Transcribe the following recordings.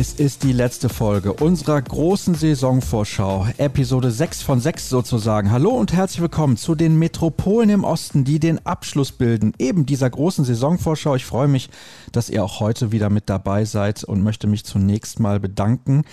Es ist die letzte Folge unserer großen Saisonvorschau, Episode 6 von 6 sozusagen. Hallo und herzlich willkommen zu den Metropolen im Osten, die den Abschluss bilden, eben dieser großen Saisonvorschau. Ich freue mich, dass ihr auch heute wieder mit dabei seid und möchte mich zunächst mal bedanken,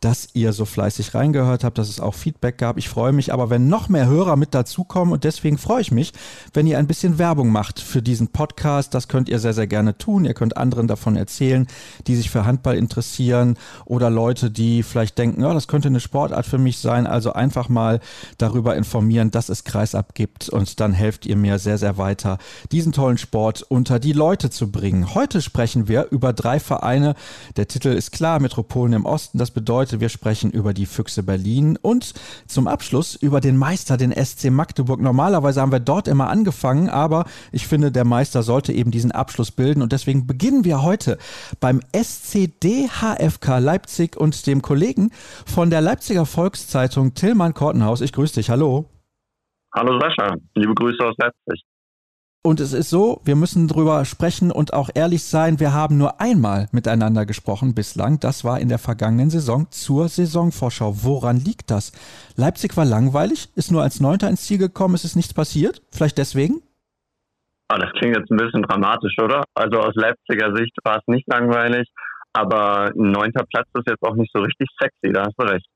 dass ihr so fleißig reingehört habt, dass es auch Feedback gab. Ich freue mich aber, wenn noch mehr Hörer mit dazukommen und deswegen freue ich mich, wenn ihr ein bisschen Werbung macht für diesen Podcast. Das könnt ihr sehr, sehr gerne tun. Ihr könnt anderen davon erzählen, die sich für Handball interessieren interessieren oder Leute, die vielleicht denken, ja, das könnte eine Sportart für mich sein. Also einfach mal darüber informieren, dass es Kreisab gibt und dann helft ihr mir sehr, sehr weiter, diesen tollen Sport unter die Leute zu bringen. Heute sprechen wir über drei Vereine. Der Titel ist klar, Metropolen im Osten. Das bedeutet, wir sprechen über die Füchse Berlin und zum Abschluss über den Meister, den SC Magdeburg. Normalerweise haben wir dort immer angefangen, aber ich finde, der Meister sollte eben diesen Abschluss bilden und deswegen beginnen wir heute beim SCDHF FK Leipzig und dem Kollegen von der Leipziger Volkszeitung Tillmann Kortenhaus. Ich grüße dich. Hallo. Hallo Sascha. Liebe Grüße aus Leipzig. Und es ist so, wir müssen drüber sprechen und auch ehrlich sein, wir haben nur einmal miteinander gesprochen bislang. Das war in der vergangenen Saison zur Saisonvorschau. Woran liegt das? Leipzig war langweilig, ist nur als Neunter ins Ziel gekommen, es ist nichts passiert. Vielleicht deswegen? Ah, das klingt jetzt ein bisschen dramatisch, oder? Also aus Leipziger Sicht war es nicht langweilig. Aber ein neunter Platz ist jetzt auch nicht so richtig sexy, da hast du recht.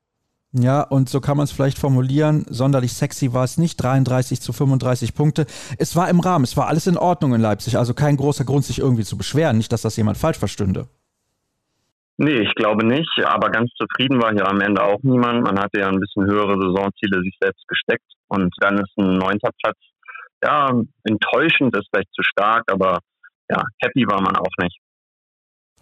Ja, und so kann man es vielleicht formulieren. Sonderlich sexy war es nicht. 33 zu 35 Punkte. Es war im Rahmen. Es war alles in Ordnung in Leipzig. Also kein großer Grund, sich irgendwie zu beschweren. Nicht, dass das jemand falsch verstünde. Nee, ich glaube nicht. Aber ganz zufrieden war hier am Ende auch niemand. Man hatte ja ein bisschen höhere Saisonziele sich selbst gesteckt. Und dann ist ein neunter Platz, ja, enttäuschend ist vielleicht zu stark, aber ja, happy war man auch nicht.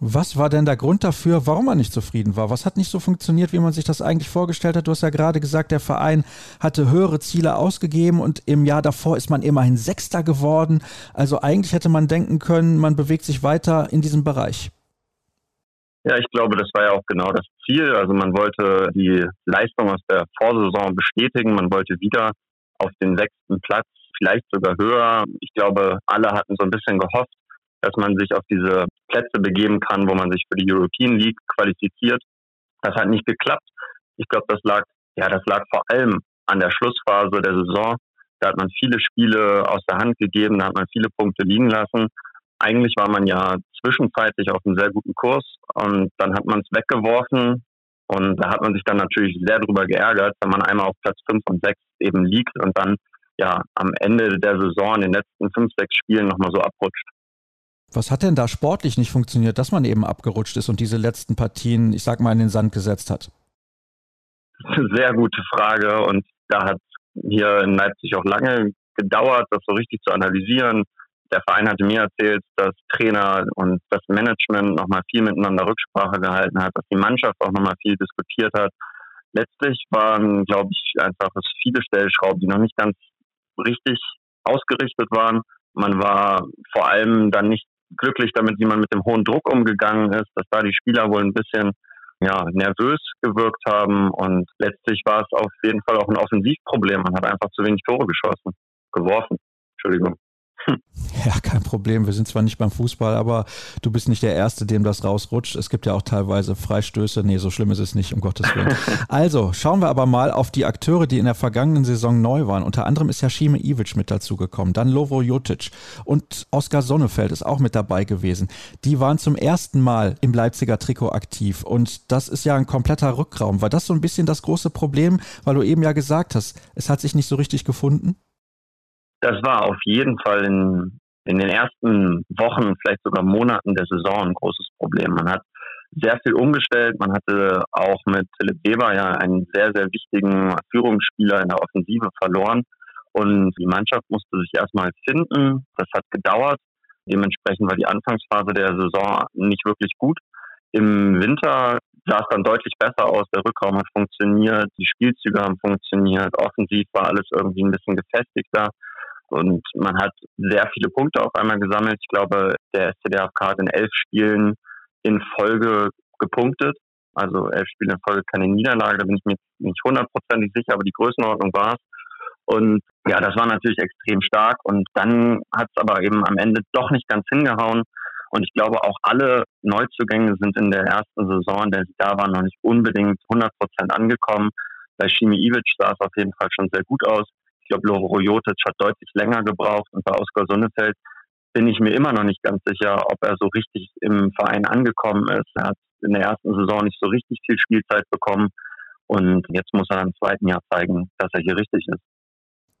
Was war denn der Grund dafür, warum man nicht zufrieden war? Was hat nicht so funktioniert, wie man sich das eigentlich vorgestellt hat? Du hast ja gerade gesagt, der Verein hatte höhere Ziele ausgegeben und im Jahr davor ist man immerhin Sechster geworden. Also eigentlich hätte man denken können, man bewegt sich weiter in diesem Bereich. Ja, ich glaube, das war ja auch genau das Ziel. Also man wollte die Leistung aus der Vorsaison bestätigen. Man wollte wieder auf den sechsten Platz, vielleicht sogar höher. Ich glaube, alle hatten so ein bisschen gehofft, dass man sich auf diese Plätze begeben kann, wo man sich für die European League qualifiziert. Das hat nicht geklappt. Ich glaube, das lag, ja, das lag vor allem an der Schlussphase der Saison. Da hat man viele Spiele aus der Hand gegeben, da hat man viele Punkte liegen lassen. Eigentlich war man ja zwischenzeitlich auf einem sehr guten Kurs und dann hat man es weggeworfen und da hat man sich dann natürlich sehr drüber geärgert, wenn man einmal auf Platz 5 und 6 eben liegt und dann ja am Ende der Saison in den letzten 5, 6 Spielen nochmal so abrutscht. Was hat denn da sportlich nicht funktioniert, dass man eben abgerutscht ist und diese letzten Partien, ich sag mal, in den Sand gesetzt hat? Sehr gute Frage und da hat hier in Leipzig auch lange gedauert, das so richtig zu analysieren. Der Verein hatte mir erzählt, dass Trainer und das Management nochmal viel miteinander Rücksprache gehalten hat, dass die Mannschaft auch nochmal viel diskutiert hat. Letztlich waren, glaube ich, einfach viele Stellschrauben, die noch nicht ganz richtig ausgerichtet waren. Man war vor allem dann nicht glücklich damit, wie man mit dem hohen Druck umgegangen ist, dass da die Spieler wohl ein bisschen ja, nervös gewirkt haben und letztlich war es auf jeden Fall auch ein Offensivproblem. Man hat einfach zu wenig Tore geschossen, geworfen. Entschuldigung. Ja, kein Problem. Wir sind zwar nicht beim Fußball, aber du bist nicht der Erste, dem das rausrutscht. Es gibt ja auch teilweise Freistöße. Nee, so schlimm ist es nicht, um Gottes Willen. Also, schauen wir aber mal auf die Akteure, die in der vergangenen Saison neu waren. Unter anderem ist ja Ivic mit dazugekommen, dann Lovo Jotic und Oskar Sonnefeld ist auch mit dabei gewesen. Die waren zum ersten Mal im Leipziger Trikot aktiv und das ist ja ein kompletter Rückraum. War das so ein bisschen das große Problem, weil du eben ja gesagt hast, es hat sich nicht so richtig gefunden? Das war auf jeden Fall in, in den ersten Wochen, vielleicht sogar Monaten der Saison ein großes Problem. Man hat sehr viel umgestellt. Man hatte auch mit Philipp Weber ja einen sehr, sehr wichtigen Führungsspieler in der Offensive verloren. Und die Mannschaft musste sich erstmal finden. Das hat gedauert. Dementsprechend war die Anfangsphase der Saison nicht wirklich gut. Im Winter sah es dann deutlich besser aus. Der Rückraum hat funktioniert, die Spielzüge haben funktioniert, offensiv war alles irgendwie ein bisschen gefestigter. Und man hat sehr viele Punkte auf einmal gesammelt. Ich glaube, der SCDFK hat in elf Spielen in Folge gepunktet. Also elf Spiele in Folge keine Niederlage, da bin ich mir nicht hundertprozentig sicher, aber die Größenordnung war es. Und ja, das war natürlich extrem stark. Und dann hat es aber eben am Ende doch nicht ganz hingehauen. Und ich glaube, auch alle Neuzugänge sind in der ersten Saison, in der sie da waren, noch nicht unbedingt 100 Prozent angekommen. Bei Shimi Ivic sah es auf jeden Fall schon sehr gut aus. Loro Jotic hat deutlich länger gebraucht. Und bei Oskar Sonnefeld bin ich mir immer noch nicht ganz sicher, ob er so richtig im Verein angekommen ist. Er hat in der ersten Saison nicht so richtig viel Spielzeit bekommen. Und jetzt muss er im zweiten Jahr zeigen, dass er hier richtig ist.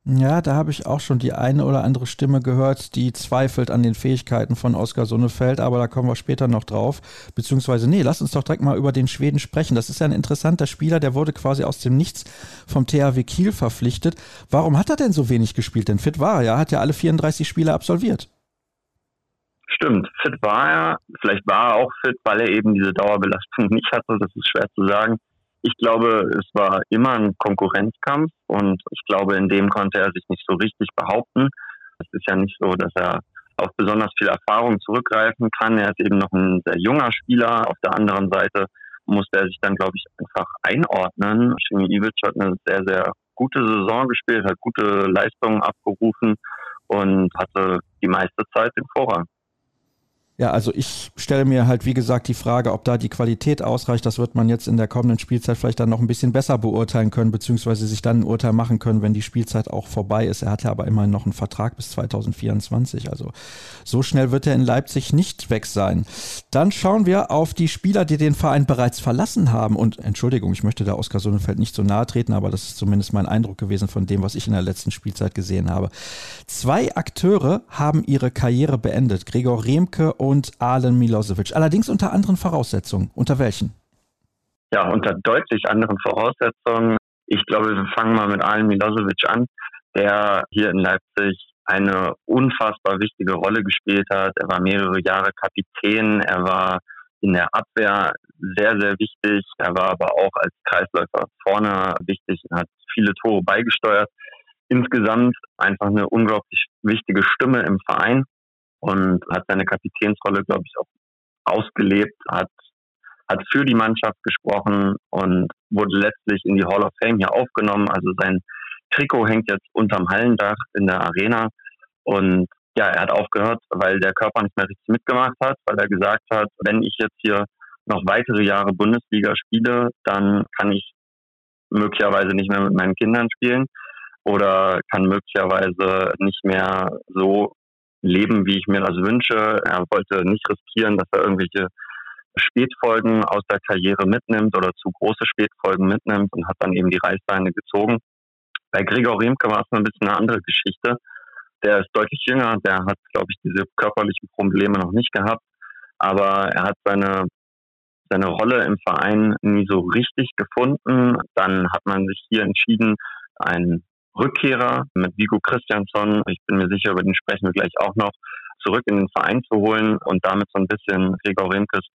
Ja, da habe ich auch schon die eine oder andere Stimme gehört, die zweifelt an den Fähigkeiten von Oskar Sonnefeld, aber da kommen wir später noch drauf. Beziehungsweise, nee, lass uns doch direkt mal über den Schweden sprechen. Das ist ja ein interessanter Spieler, der wurde quasi aus dem Nichts vom THW Kiel verpflichtet. Warum hat er denn so wenig gespielt? Denn fit war er ja, hat ja alle 34 Spiele absolviert. Stimmt, fit war er. Vielleicht war er auch fit, weil er eben diese Dauerbelastung nicht hatte. Das ist schwer zu sagen. Ich glaube, es war immer ein Konkurrenzkampf und ich glaube, in dem konnte er sich nicht so richtig behaupten. Es ist ja nicht so, dass er auf besonders viel Erfahrung zurückgreifen kann. Er ist eben noch ein sehr junger Spieler. Auf der anderen Seite musste er sich dann, glaube ich, einfach einordnen. Shimi Ivic hat eine sehr, sehr gute Saison gespielt, hat gute Leistungen abgerufen und hatte die meiste Zeit den Vorrang. Ja, also ich stelle mir halt, wie gesagt, die Frage, ob da die Qualität ausreicht. Das wird man jetzt in der kommenden Spielzeit vielleicht dann noch ein bisschen besser beurteilen können, beziehungsweise sich dann ein Urteil machen können, wenn die Spielzeit auch vorbei ist. Er hat ja aber immerhin noch einen Vertrag bis 2024. Also so schnell wird er in Leipzig nicht weg sein. Dann schauen wir auf die Spieler, die den Verein bereits verlassen haben. Und Entschuldigung, ich möchte da Oskar Sonnenfeld nicht so nahe treten, aber das ist zumindest mein Eindruck gewesen von dem, was ich in der letzten Spielzeit gesehen habe. Zwei Akteure haben ihre Karriere beendet. Gregor Remke und und Alen Milosevic. Allerdings unter anderen Voraussetzungen. Unter welchen? Ja, unter deutlich anderen Voraussetzungen. Ich glaube, wir fangen mal mit Alen Milosevic an, der hier in Leipzig eine unfassbar wichtige Rolle gespielt hat. Er war mehrere Jahre Kapitän, er war in der Abwehr sehr, sehr wichtig. Er war aber auch als Kreisläufer vorne wichtig und hat viele Tore beigesteuert. Insgesamt einfach eine unglaublich wichtige Stimme im Verein und hat seine Kapitänsrolle, glaube ich, auch ausgelebt, hat, hat für die Mannschaft gesprochen und wurde letztlich in die Hall of Fame hier aufgenommen. Also sein Trikot hängt jetzt unterm Hallendach in der Arena und ja, er hat aufgehört, weil der Körper nicht mehr richtig mitgemacht hat, weil er gesagt hat, wenn ich jetzt hier noch weitere Jahre Bundesliga spiele, dann kann ich möglicherweise nicht mehr mit meinen Kindern spielen oder kann möglicherweise nicht mehr so leben, wie ich mir das wünsche. Er wollte nicht riskieren, dass er irgendwelche Spätfolgen aus der Karriere mitnimmt oder zu große Spätfolgen mitnimmt und hat dann eben die Reißleine gezogen. Bei Gregor Remke war es ein bisschen eine andere Geschichte. Der ist deutlich jünger, der hat, glaube ich, diese körperlichen Probleme noch nicht gehabt, aber er hat seine seine Rolle im Verein nie so richtig gefunden. Dann hat man sich hier entschieden, einen Rückkehrer mit Vigo Christiansson, ich bin mir sicher, über den sprechen wir gleich auch noch, zurück in den Verein zu holen und damit so ein bisschen Gregor Remkes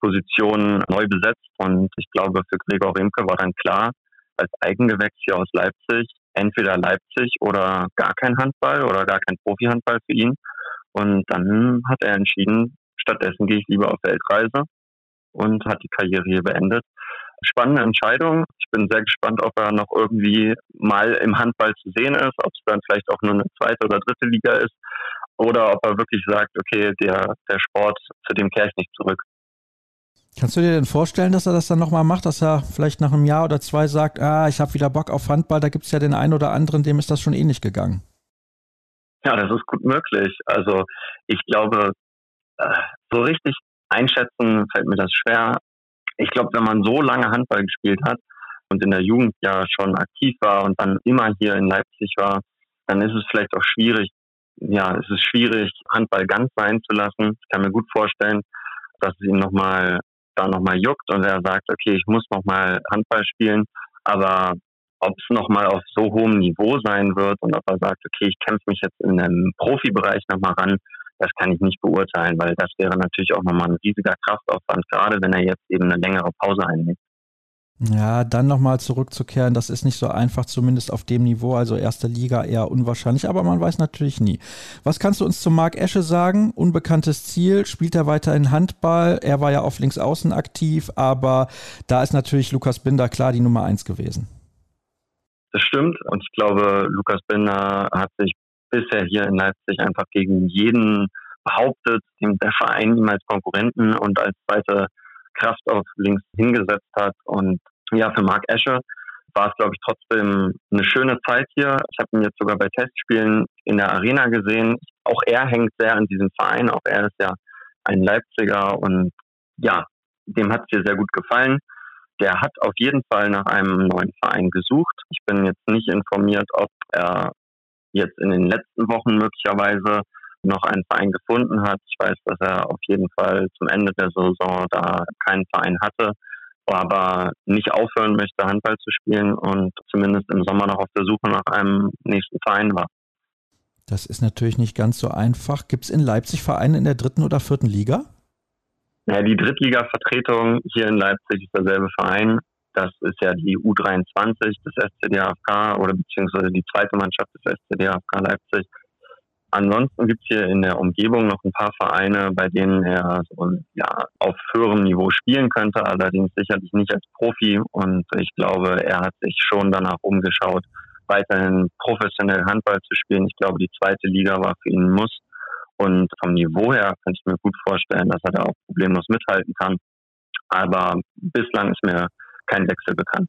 Position neu besetzt. Und ich glaube, für Gregor Remke war dann klar, als Eigengewächs hier aus Leipzig, entweder Leipzig oder gar kein Handball oder gar kein Profi-Handball für ihn. Und dann hat er entschieden, stattdessen gehe ich lieber auf Weltreise und hat die Karriere hier beendet spannende Entscheidung. Ich bin sehr gespannt, ob er noch irgendwie mal im Handball zu sehen ist, ob es dann vielleicht auch nur eine zweite oder dritte Liga ist oder ob er wirklich sagt, okay, der, der Sport, zu dem kehre ich nicht zurück. Kannst du dir denn vorstellen, dass er das dann nochmal macht, dass er vielleicht nach einem Jahr oder zwei sagt, ah, ich habe wieder Bock auf Handball, da gibt es ja den einen oder anderen, dem ist das schon ähnlich gegangen? Ja, das ist gut möglich. Also ich glaube, äh, so richtig einschätzen fällt mir das schwer ich glaube, wenn man so lange Handball gespielt hat und in der Jugend ja schon aktiv war und dann immer hier in Leipzig war, dann ist es vielleicht auch schwierig, ja, es ist schwierig, Handball ganz sein zu lassen. Ich kann mir gut vorstellen, dass es ihn nochmal, da nochmal juckt und er sagt, okay, ich muss nochmal Handball spielen, aber ob es nochmal auf so hohem Niveau sein wird und ob er sagt, okay, ich kämpfe mich jetzt in einem Profibereich nochmal ran, das kann ich nicht beurteilen, weil das wäre natürlich auch nochmal ein riesiger Kraftaufwand, gerade wenn er jetzt eben eine längere Pause einnimmt. Ja, dann nochmal zurückzukehren, das ist nicht so einfach, zumindest auf dem Niveau. Also erste Liga eher unwahrscheinlich, aber man weiß natürlich nie. Was kannst du uns zu Marc Esche sagen? Unbekanntes Ziel, spielt er weiterhin Handball? Er war ja auf Linksaußen aktiv, aber da ist natürlich Lukas Binder klar die Nummer eins gewesen. Das stimmt und ich glaube, Lukas Binder hat sich bisher hier in Leipzig einfach gegen jeden behauptet, dem der Verein ihm als Konkurrenten und als zweite Kraft auf links hingesetzt hat. Und ja, für Marc Escher war es, glaube ich, trotzdem eine schöne Zeit hier. Ich habe ihn jetzt sogar bei Testspielen in der Arena gesehen. Auch er hängt sehr an diesem Verein. Auch er ist ja ein Leipziger und ja, dem hat es hier sehr gut gefallen. Der hat auf jeden Fall nach einem neuen Verein gesucht. Ich bin jetzt nicht informiert, ob er jetzt in den letzten Wochen möglicherweise noch einen Verein gefunden hat. Ich weiß, dass er auf jeden Fall zum Ende der Saison da keinen Verein hatte, aber nicht aufhören möchte, Handball zu spielen und zumindest im Sommer noch auf der Suche nach einem nächsten Verein war. Das ist natürlich nicht ganz so einfach. Gibt es in Leipzig Vereine in der dritten oder vierten Liga? Ja, die Drittliga-Vertretung hier in Leipzig ist derselbe Verein. Das ist ja die U23 des SCDHFK oder beziehungsweise die zweite Mannschaft des SCDHFK Leipzig. Ansonsten gibt es hier in der Umgebung noch ein paar Vereine, bei denen er so, ja, auf höherem Niveau spielen könnte, allerdings sicherlich nicht als Profi. Und ich glaube, er hat sich schon danach umgeschaut, weiterhin professionell Handball zu spielen. Ich glaube, die zweite Liga war für ihn ein Muss. Und vom Niveau her kann ich mir gut vorstellen, dass er da auch problemlos mithalten kann. Aber bislang ist mir kein Wechsel bekannt.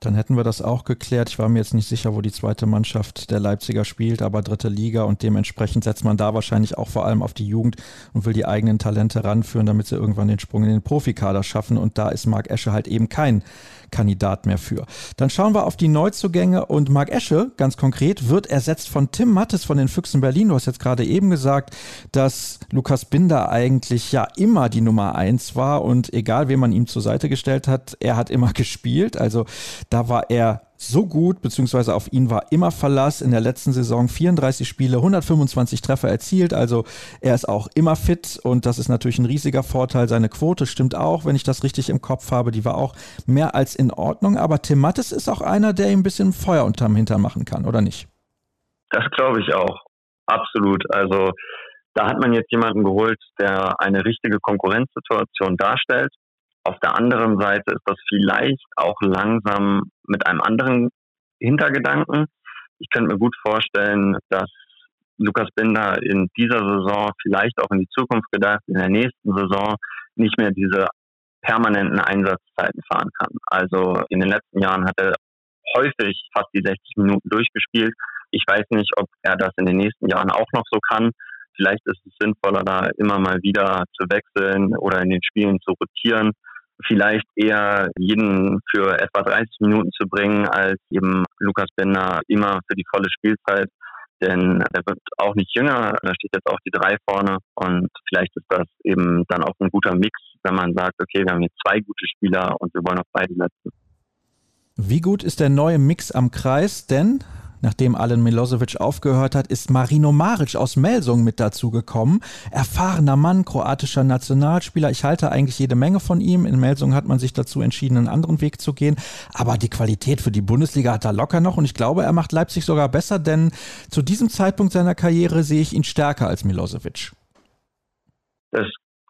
Dann hätten wir das auch geklärt. Ich war mir jetzt nicht sicher, wo die zweite Mannschaft der Leipziger spielt, aber dritte Liga und dementsprechend setzt man da wahrscheinlich auch vor allem auf die Jugend und will die eigenen Talente ranführen, damit sie irgendwann den Sprung in den Profikader schaffen. Und da ist Marc Esche halt eben kein Kandidat mehr für. Dann schauen wir auf die Neuzugänge und Marc Esche, ganz konkret, wird ersetzt von Tim Mattes von den Füchsen Berlin. Du hast jetzt gerade eben gesagt, dass Lukas Binder eigentlich ja immer die Nummer eins war und egal, wen man ihm zur Seite gestellt hat, er hat immer gespielt. Also da war er so gut, beziehungsweise auf ihn war immer Verlass. In der letzten Saison 34 Spiele, 125 Treffer erzielt. Also er ist auch immer fit und das ist natürlich ein riesiger Vorteil. Seine Quote stimmt auch, wenn ich das richtig im Kopf habe. Die war auch mehr als in Ordnung. Aber Tim Mattes ist auch einer, der ihm ein bisschen Feuer unterm Hintern machen kann, oder nicht? Das glaube ich auch. Absolut. Also da hat man jetzt jemanden geholt, der eine richtige Konkurrenzsituation darstellt auf der anderen Seite ist das vielleicht auch langsam mit einem anderen Hintergedanken. Ich könnte mir gut vorstellen, dass Lukas Binder in dieser Saison, vielleicht auch in die Zukunft gedacht, in der nächsten Saison nicht mehr diese permanenten Einsatzzeiten fahren kann. Also in den letzten Jahren hat er häufig fast die 60 Minuten durchgespielt. Ich weiß nicht, ob er das in den nächsten Jahren auch noch so kann. Vielleicht ist es sinnvoller, da immer mal wieder zu wechseln oder in den Spielen zu rotieren vielleicht eher jeden für etwa 30 Minuten zu bringen, als eben Lukas Bender immer für die volle Spielzeit. Denn er wird auch nicht jünger, da steht jetzt auch die drei vorne und vielleicht ist das eben dann auch ein guter Mix, wenn man sagt, okay, wir haben hier zwei gute Spieler und wir wollen auf beide setzen. Wie gut ist der neue Mix am Kreis? Denn Nachdem Alen Milosevic aufgehört hat, ist Marino Maric aus Melsung mit dazugekommen. Erfahrener Mann, kroatischer Nationalspieler. Ich halte eigentlich jede Menge von ihm. In Melsung hat man sich dazu entschieden, einen anderen Weg zu gehen. Aber die Qualität für die Bundesliga hat er locker noch. Und ich glaube, er macht Leipzig sogar besser, denn zu diesem Zeitpunkt seiner Karriere sehe ich ihn stärker als Milosevic. Das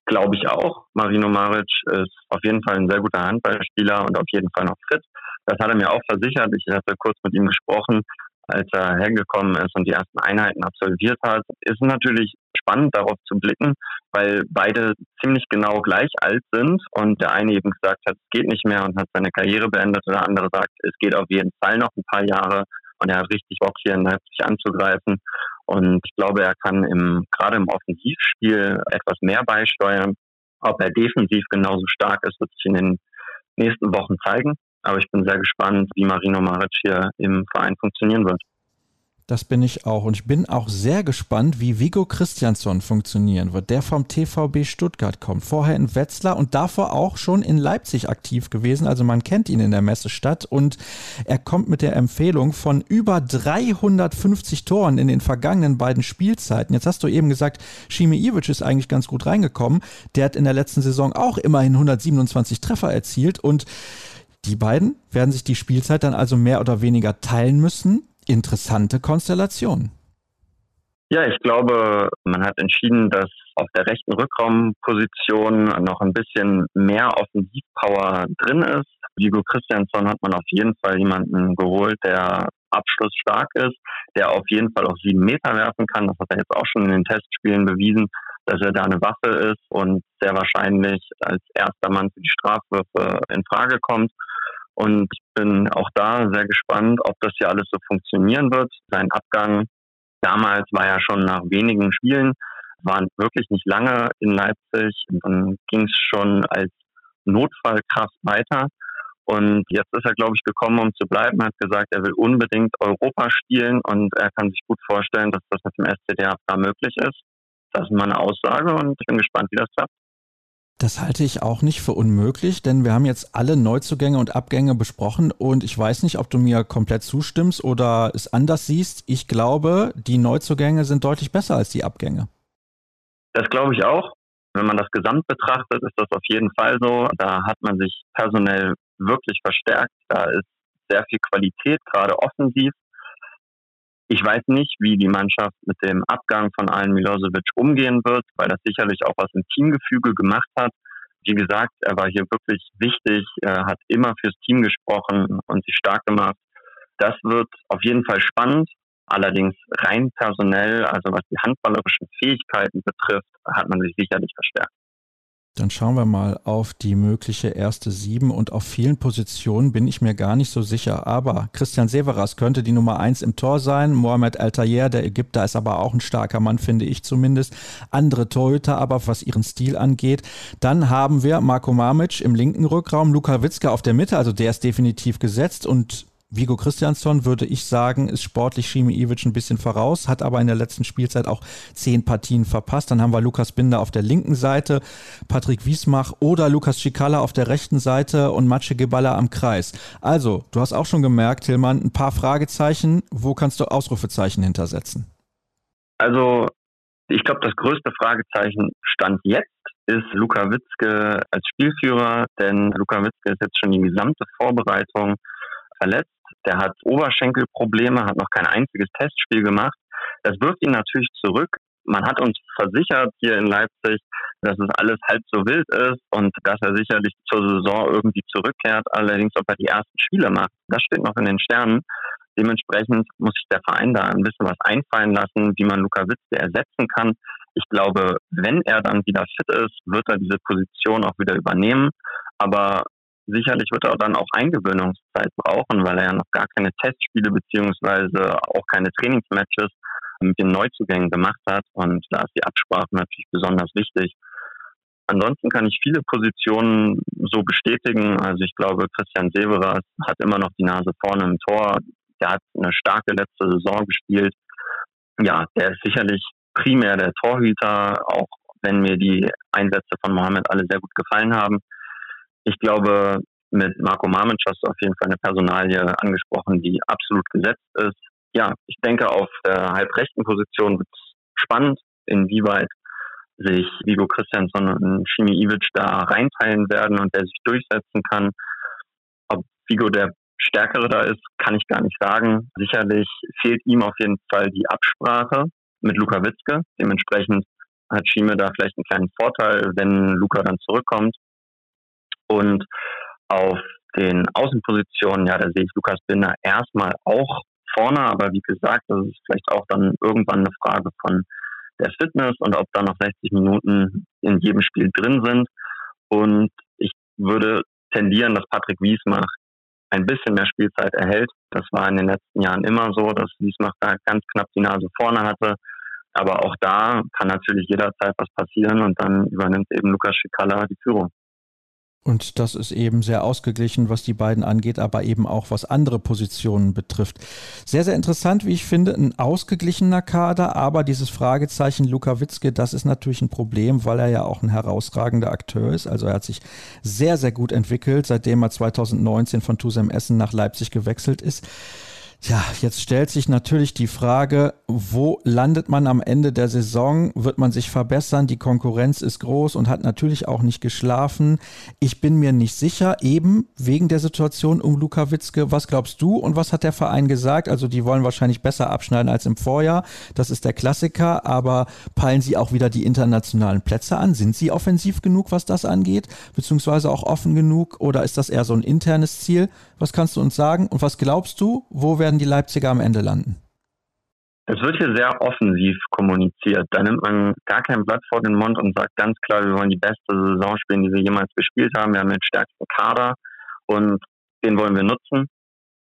glaube ich auch. Marino Maric ist auf jeden Fall ein sehr guter Handballspieler und auf jeden Fall noch fit. Das hat er mir auch versichert. Ich hatte kurz mit ihm gesprochen als er hergekommen ist und die ersten Einheiten absolviert hat, ist natürlich spannend darauf zu blicken, weil beide ziemlich genau gleich alt sind und der eine eben gesagt hat, es geht nicht mehr und hat seine Karriere beendet und der andere sagt, es geht auf jeden Fall noch ein paar Jahre und er hat richtig Bock hier in Leipzig anzugreifen und ich glaube, er kann im, gerade im Offensivspiel etwas mehr beisteuern. Ob er defensiv genauso stark ist, wird sich in den nächsten Wochen zeigen. Aber ich bin sehr gespannt, wie Marino Maric hier im Verein funktionieren wird. Das bin ich auch. Und ich bin auch sehr gespannt, wie Vigo Christiansson funktionieren wird, der vom TVB Stuttgart kommt. Vorher in Wetzlar und davor auch schon in Leipzig aktiv gewesen. Also man kennt ihn in der Messestadt und er kommt mit der Empfehlung von über 350 Toren in den vergangenen beiden Spielzeiten. Jetzt hast du eben gesagt, Shime Ivic ist eigentlich ganz gut reingekommen. Der hat in der letzten Saison auch immerhin 127 Treffer erzielt und Die beiden werden sich die Spielzeit dann also mehr oder weniger teilen müssen. Interessante Konstellation. Ja, ich glaube, man hat entschieden, dass auf der rechten Rückraumposition noch ein bisschen mehr Offensivpower drin ist. Vigo Christiansson hat man auf jeden Fall jemanden geholt, der abschlussstark ist, der auf jeden Fall auch sieben Meter werfen kann. Das hat er jetzt auch schon in den Testspielen bewiesen, dass er da eine Waffe ist und sehr wahrscheinlich als erster Mann für die Strafwürfe in Frage kommt. Und bin auch da sehr gespannt, ob das hier alles so funktionieren wird. Sein Abgang damals war ja schon nach wenigen Spielen, waren wirklich nicht lange in Leipzig. Und dann ging es schon als Notfallkraft weiter. Und jetzt ist er, glaube ich, gekommen, um zu bleiben, hat gesagt, er will unbedingt Europa spielen und er kann sich gut vorstellen, dass das mit dem SCDA da möglich ist. Das ist meine Aussage und ich bin gespannt, wie das klappt. Das halte ich auch nicht für unmöglich, denn wir haben jetzt alle Neuzugänge und Abgänge besprochen und ich weiß nicht, ob du mir komplett zustimmst oder es anders siehst. Ich glaube, die Neuzugänge sind deutlich besser als die Abgänge. Das glaube ich auch. Wenn man das Gesamt betrachtet, ist das auf jeden Fall so. Da hat man sich personell wirklich verstärkt. Da ist sehr viel Qualität, gerade offensiv. Ich weiß nicht, wie die Mannschaft mit dem Abgang von Alen Milosevic umgehen wird, weil das sicherlich auch was im Teamgefüge gemacht hat. Wie gesagt, er war hier wirklich wichtig, er hat immer fürs Team gesprochen und sich stark gemacht. Das wird auf jeden Fall spannend. Allerdings rein personell, also was die handballerischen Fähigkeiten betrifft, hat man sich sicherlich verstärkt. Dann schauen wir mal auf die mögliche erste Sieben und auf vielen Positionen bin ich mir gar nicht so sicher. Aber Christian Severas könnte die Nummer eins im Tor sein. Mohamed Al-Tayer, der Ägypter, ist aber auch ein starker Mann, finde ich zumindest. Andere Torhüter aber, was ihren Stil angeht. Dann haben wir Marco Mamic im linken Rückraum, Luka Witzka auf der Mitte, also der ist definitiv gesetzt und Vigo Christiansson würde ich sagen, ist sportlich Schimi Ivic ein bisschen voraus, hat aber in der letzten Spielzeit auch zehn Partien verpasst. Dann haben wir Lukas Binder auf der linken Seite, Patrick Wiesmach oder Lukas Schikala auf der rechten Seite und Matsche Geballa am Kreis. Also, du hast auch schon gemerkt, Tillmann, ein paar Fragezeichen. Wo kannst du Ausrufezeichen hintersetzen? Also, ich glaube, das größte Fragezeichen stand jetzt ist Luka Witzke als Spielführer, denn Luka Witzke ist jetzt schon die gesamte Vorbereitung verletzt der hat Oberschenkelprobleme, hat noch kein einziges Testspiel gemacht. Das wirft ihn natürlich zurück. Man hat uns versichert hier in Leipzig, dass es alles halb so wild ist und dass er sicherlich zur Saison irgendwie zurückkehrt. Allerdings, ob er die ersten Spiele macht, das steht noch in den Sternen. Dementsprechend muss sich der Verein da ein bisschen was einfallen lassen, wie man Luka Witzke ersetzen kann. Ich glaube, wenn er dann wieder fit ist, wird er diese Position auch wieder übernehmen. Aber Sicherlich wird er dann auch Eingewöhnungszeit brauchen, weil er ja noch gar keine Testspiele beziehungsweise auch keine Trainingsmatches mit den Neuzugängen gemacht hat. Und da ist die Absprache natürlich besonders wichtig. Ansonsten kann ich viele Positionen so bestätigen. Also ich glaube, Christian Severas hat immer noch die Nase vorne im Tor. Der hat eine starke letzte Saison gespielt. Ja, der ist sicherlich primär der Torhüter, auch wenn mir die Einsätze von Mohammed alle sehr gut gefallen haben. Ich glaube, mit Marco Mamic hast du auf jeden Fall eine Personalie angesprochen, die absolut gesetzt ist. Ja, ich denke, auf der halbrechten Position wird es spannend, inwieweit sich Vigo Christiansson und Shimi Ivic da reinteilen werden und der sich durchsetzen kann. Ob Vigo der Stärkere da ist, kann ich gar nicht sagen. Sicherlich fehlt ihm auf jeden Fall die Absprache mit Luka Witzke. Dementsprechend hat Schime da vielleicht einen kleinen Vorteil, wenn Luka dann zurückkommt. Und auf den Außenpositionen, ja, da sehe ich Lukas Binder erstmal auch vorne, aber wie gesagt, das ist vielleicht auch dann irgendwann eine Frage von der Fitness und ob da noch 60 Minuten in jedem Spiel drin sind. Und ich würde tendieren, dass Patrick Wiesmach ein bisschen mehr Spielzeit erhält. Das war in den letzten Jahren immer so, dass Wiesmach da ganz knapp die Nase vorne hatte. Aber auch da kann natürlich jederzeit was passieren und dann übernimmt eben Lukas Schikala die Führung. Und das ist eben sehr ausgeglichen, was die beiden angeht, aber eben auch was andere Positionen betrifft. Sehr, sehr interessant, wie ich finde, ein ausgeglichener Kader, aber dieses Fragezeichen Luka Witzke, das ist natürlich ein Problem, weil er ja auch ein herausragender Akteur ist. Also er hat sich sehr, sehr gut entwickelt, seitdem er 2019 von Tusem Essen nach Leipzig gewechselt ist. Ja, jetzt stellt sich natürlich die Frage, wo landet man am Ende der Saison? Wird man sich verbessern? Die Konkurrenz ist groß und hat natürlich auch nicht geschlafen. Ich bin mir nicht sicher, eben wegen der Situation um Luka Witzke. Was glaubst du und was hat der Verein gesagt? Also die wollen wahrscheinlich besser abschneiden als im Vorjahr. Das ist der Klassiker, aber peilen sie auch wieder die internationalen Plätze an? Sind sie offensiv genug, was das angeht? Beziehungsweise auch offen genug? Oder ist das eher so ein internes Ziel? Was kannst du uns sagen? Und was glaubst du, wo werden die Leipziger am Ende landen? Es wird hier sehr offensiv kommuniziert. Da nimmt man gar kein Blatt vor den Mund und sagt ganz klar, wir wollen die beste Saison spielen, die wir jemals gespielt haben. Wir haben den stärksten Kader und den wollen wir nutzen.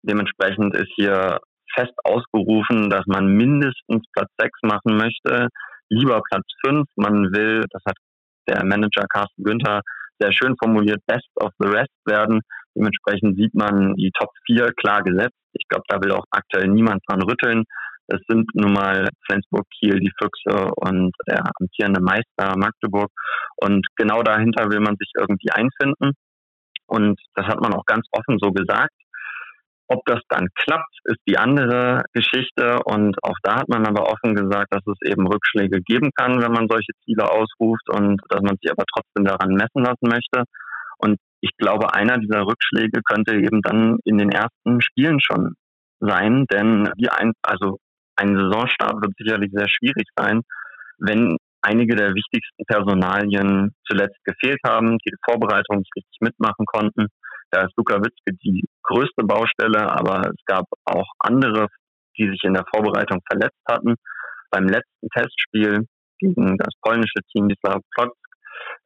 Dementsprechend ist hier fest ausgerufen, dass man mindestens Platz 6 machen möchte, lieber Platz 5. Man will, das hat der Manager Carsten Günther sehr schön formuliert, best of the rest werden. Dementsprechend sieht man die Top 4 klar gesetzt. Ich glaube, da will auch aktuell niemand dran rütteln. Es sind nun mal Flensburg, Kiel, die Füchse und der amtierende Meister Magdeburg. Und genau dahinter will man sich irgendwie einfinden. Und das hat man auch ganz offen so gesagt. Ob das dann klappt, ist die andere Geschichte. Und auch da hat man aber offen gesagt, dass es eben Rückschläge geben kann, wenn man solche Ziele ausruft und dass man sich aber trotzdem daran messen lassen möchte. Und ich glaube, einer dieser Rückschläge könnte eben dann in den ersten Spielen schon sein, denn die ein, also ein Saisonstart wird sicherlich sehr schwierig sein, wenn einige der wichtigsten Personalien zuletzt gefehlt haben, die, die Vorbereitung nicht richtig mitmachen konnten. Da ist Luka Witzke die größte Baustelle, aber es gab auch andere, die sich in der Vorbereitung verletzt hatten. Beim letzten Testspiel gegen das polnische Team Wisła Plock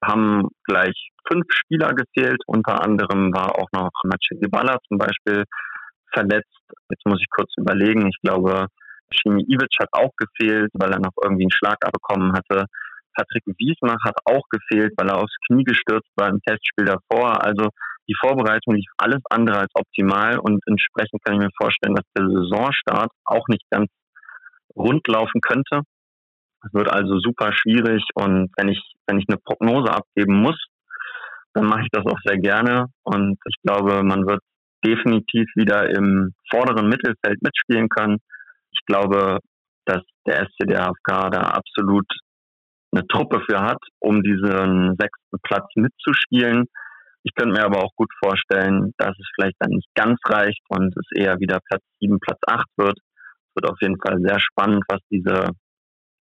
haben gleich fünf Spieler gezählt. Unter anderem war auch noch Maciej Gibala zum Beispiel verletzt. Jetzt muss ich kurz überlegen. Ich glaube, Shimi Ivic hat auch gefehlt, weil er noch irgendwie einen Schlag abbekommen hatte. Patrick Wiesmach hat auch gefehlt, weil er aufs Knie gestürzt war im Testspiel davor. Also die Vorbereitung lief alles andere als optimal und entsprechend kann ich mir vorstellen, dass der Saisonstart auch nicht ganz rund laufen könnte. Es wird also super schwierig und wenn ich, wenn ich eine Prognose abgeben muss, dann mache ich das auch sehr gerne und ich glaube, man wird definitiv wieder im vorderen Mittelfeld mitspielen können. Ich glaube, dass der SC da absolut eine Truppe für hat, um diesen sechsten Platz mitzuspielen. Ich könnte mir aber auch gut vorstellen, dass es vielleicht dann nicht ganz reicht und es eher wieder Platz sieben, Platz acht wird. Es wird auf jeden Fall sehr spannend, was diese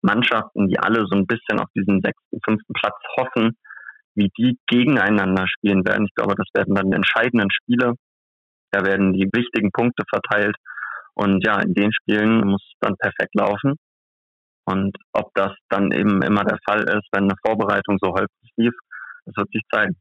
Mannschaften, die alle so ein bisschen auf diesen sechsten, fünften Platz hoffen, wie die gegeneinander spielen werden. Ich glaube, das werden dann die entscheidenden Spiele. Da werden die wichtigen Punkte verteilt. Und ja, in den Spielen muss es dann perfekt laufen. Und ob das dann eben immer der Fall ist, wenn eine Vorbereitung so häufig lief, das wird sich zeigen.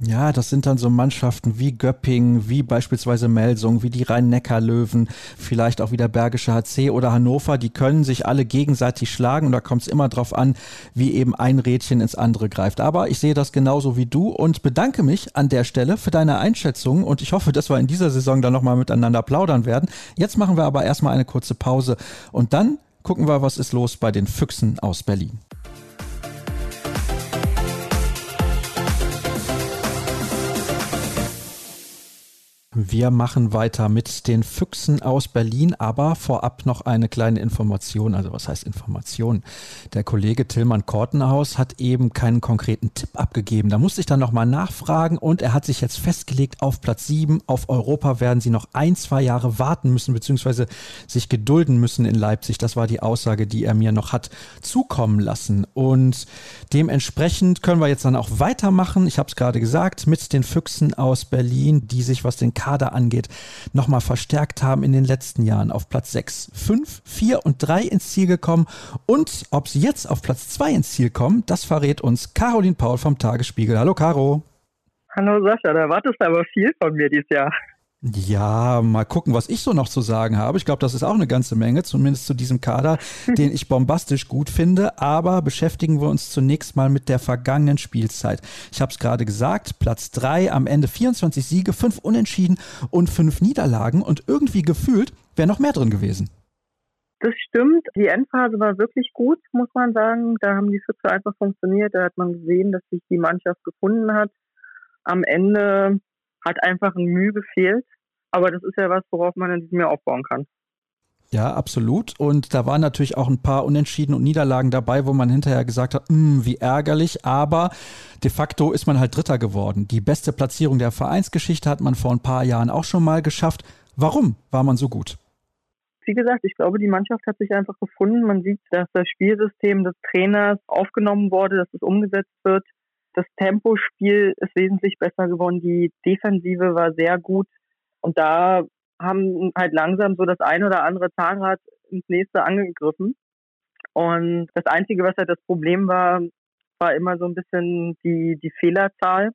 Ja, das sind dann so Mannschaften wie Göppingen, wie beispielsweise Melsung, wie die Rhein-Neckar-Löwen, vielleicht auch wieder Bergische HC oder Hannover. Die können sich alle gegenseitig schlagen und da kommt es immer drauf an, wie eben ein Rädchen ins andere greift. Aber ich sehe das genauso wie du und bedanke mich an der Stelle für deine Einschätzung und ich hoffe, dass wir in dieser Saison dann nochmal miteinander plaudern werden. Jetzt machen wir aber erstmal eine kurze Pause und dann gucken wir, was ist los bei den Füchsen aus Berlin. Wir machen weiter mit den Füchsen aus Berlin, aber vorab noch eine kleine Information. Also was heißt Information? Der Kollege Tillmann Kortenhaus hat eben keinen konkreten Tipp abgegeben. Da musste ich dann nochmal nachfragen und er hat sich jetzt festgelegt auf Platz 7. Auf Europa werden sie noch ein, zwei Jahre warten müssen, beziehungsweise sich gedulden müssen in Leipzig. Das war die Aussage, die er mir noch hat zukommen lassen. Und dementsprechend können wir jetzt dann auch weitermachen. Ich habe es gerade gesagt, mit den Füchsen aus Berlin, die sich, was den Kader angeht, nochmal verstärkt haben in den letzten Jahren. Auf Platz 6, 5, 4 und 3 ins Ziel gekommen. Und ob sie jetzt auf Platz 2 ins Ziel kommen, das verrät uns Caroline Paul vom Tagesspiegel. Hallo Caro. Hallo Sascha, da erwartest du aber viel von mir dieses Jahr. Ja, mal gucken, was ich so noch zu sagen habe. Ich glaube, das ist auch eine ganze Menge, zumindest zu diesem Kader, den ich bombastisch gut finde. Aber beschäftigen wir uns zunächst mal mit der vergangenen Spielzeit. Ich habe es gerade gesagt, Platz 3, am Ende 24 Siege, 5 Unentschieden und 5 Niederlagen. Und irgendwie gefühlt wäre noch mehr drin gewesen. Das stimmt. Die Endphase war wirklich gut, muss man sagen. Da haben die Schütze einfach funktioniert. Da hat man gesehen, dass sich die Mannschaft gefunden hat. Am Ende hat einfach ein Mühe gefehlt. Aber das ist ja was, worauf man in diesem Jahr aufbauen kann. Ja, absolut. Und da waren natürlich auch ein paar Unentschieden und Niederlagen dabei, wo man hinterher gesagt hat, hm, wie ärgerlich. Aber de facto ist man halt Dritter geworden. Die beste Platzierung der Vereinsgeschichte hat man vor ein paar Jahren auch schon mal geschafft. Warum war man so gut? Wie gesagt, ich glaube, die Mannschaft hat sich einfach gefunden. Man sieht, dass das Spielsystem des Trainers aufgenommen wurde, dass es umgesetzt wird. Das Tempospiel ist wesentlich besser geworden. Die Defensive war sehr gut. Und da haben halt langsam so das ein oder andere Zahnrad ins nächste angegriffen. Und das Einzige, was halt das Problem war, war immer so ein bisschen die, die Fehlerzahl.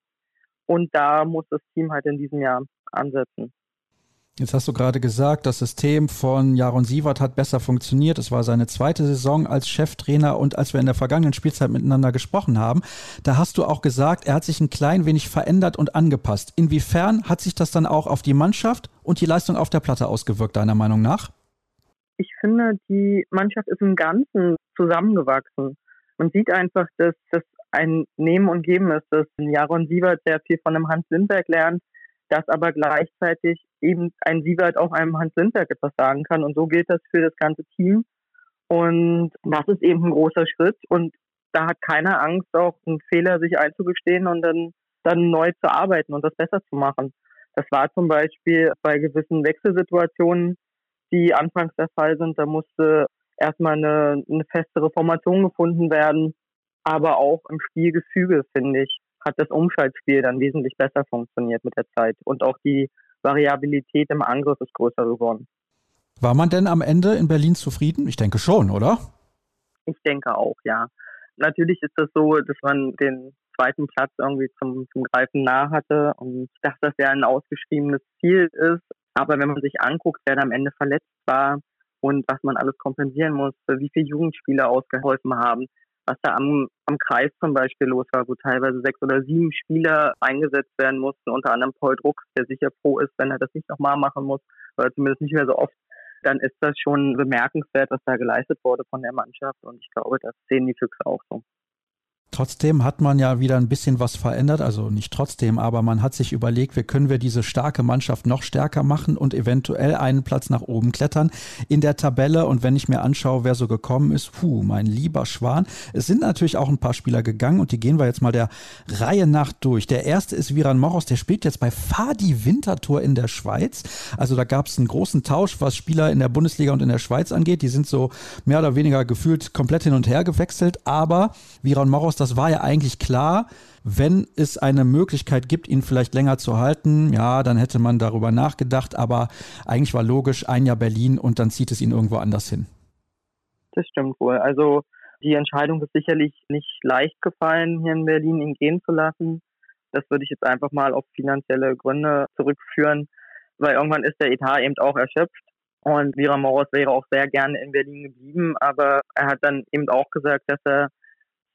Und da muss das Team halt in diesem Jahr ansetzen. Jetzt hast du gerade gesagt, das System von Jaron Sievert hat besser funktioniert. Es war seine zweite Saison als Cheftrainer und als wir in der vergangenen Spielzeit miteinander gesprochen haben, da hast du auch gesagt, er hat sich ein klein wenig verändert und angepasst. Inwiefern hat sich das dann auch auf die Mannschaft und die Leistung auf der Platte ausgewirkt, deiner Meinung nach? Ich finde, die Mannschaft ist im Ganzen zusammengewachsen. Man sieht einfach, dass das ein Nehmen und Geben ist, dass Jaron Sievert sehr viel von einem Hans Lindberg lernt, dass aber gleichzeitig eben ein Sievert auch einem Hans Lindberg etwas sagen kann. Und so gilt das für das ganze Team. Und das ist eben ein großer Schritt. Und da hat keiner Angst, auch einen Fehler sich einzugestehen und dann, dann neu zu arbeiten und das besser zu machen. Das war zum Beispiel bei gewissen Wechselsituationen, die anfangs der Fall sind. Da musste erstmal eine, eine festere Formation gefunden werden. Aber auch im Spielgefüge, finde ich, hat das Umschaltspiel dann wesentlich besser funktioniert mit der Zeit. Und auch die Variabilität im Angriff ist größer geworden. War man denn am Ende in Berlin zufrieden? Ich denke schon, oder? Ich denke auch, ja. Natürlich ist das so, dass man den zweiten Platz irgendwie zum, zum Greifen nah hatte und dass das ja ein ausgeschriebenes Ziel ist. Aber wenn man sich anguckt, wer da am Ende verletzt war und was man alles kompensieren muss, wie viele Jugendspieler ausgeholfen haben, was da am, am Kreis zum Beispiel los war, wo teilweise sechs oder sieben Spieler eingesetzt werden mussten, unter anderem Paul Drucks, der sicher froh ist, wenn er das nicht nochmal machen muss, oder zumindest nicht mehr so oft, dann ist das schon bemerkenswert, was da geleistet wurde von der Mannschaft. Und ich glaube, das sehen die Füchse auch so. Trotzdem hat man ja wieder ein bisschen was verändert, also nicht trotzdem, aber man hat sich überlegt, wie können wir diese starke Mannschaft noch stärker machen und eventuell einen Platz nach oben klettern in der Tabelle. Und wenn ich mir anschaue, wer so gekommen ist, puh, mein lieber Schwan. Es sind natürlich auch ein paar Spieler gegangen und die gehen wir jetzt mal der Reihe nach durch. Der erste ist Viran Moros, der spielt jetzt bei Fadi Winterthur in der Schweiz. Also da gab es einen großen Tausch, was Spieler in der Bundesliga und in der Schweiz angeht. Die sind so mehr oder weniger gefühlt komplett hin und her gewechselt, aber Viran Moros das war ja eigentlich klar. Wenn es eine Möglichkeit gibt, ihn vielleicht länger zu halten, ja, dann hätte man darüber nachgedacht. Aber eigentlich war logisch, ein Jahr Berlin und dann zieht es ihn irgendwo anders hin. Das stimmt wohl. Also die Entscheidung ist sicherlich nicht leicht gefallen, hier in Berlin ihn gehen zu lassen. Das würde ich jetzt einfach mal auf finanzielle Gründe zurückführen, weil irgendwann ist der Etat eben auch erschöpft. Und Vira Moros wäre auch sehr gerne in Berlin geblieben, aber er hat dann eben auch gesagt, dass er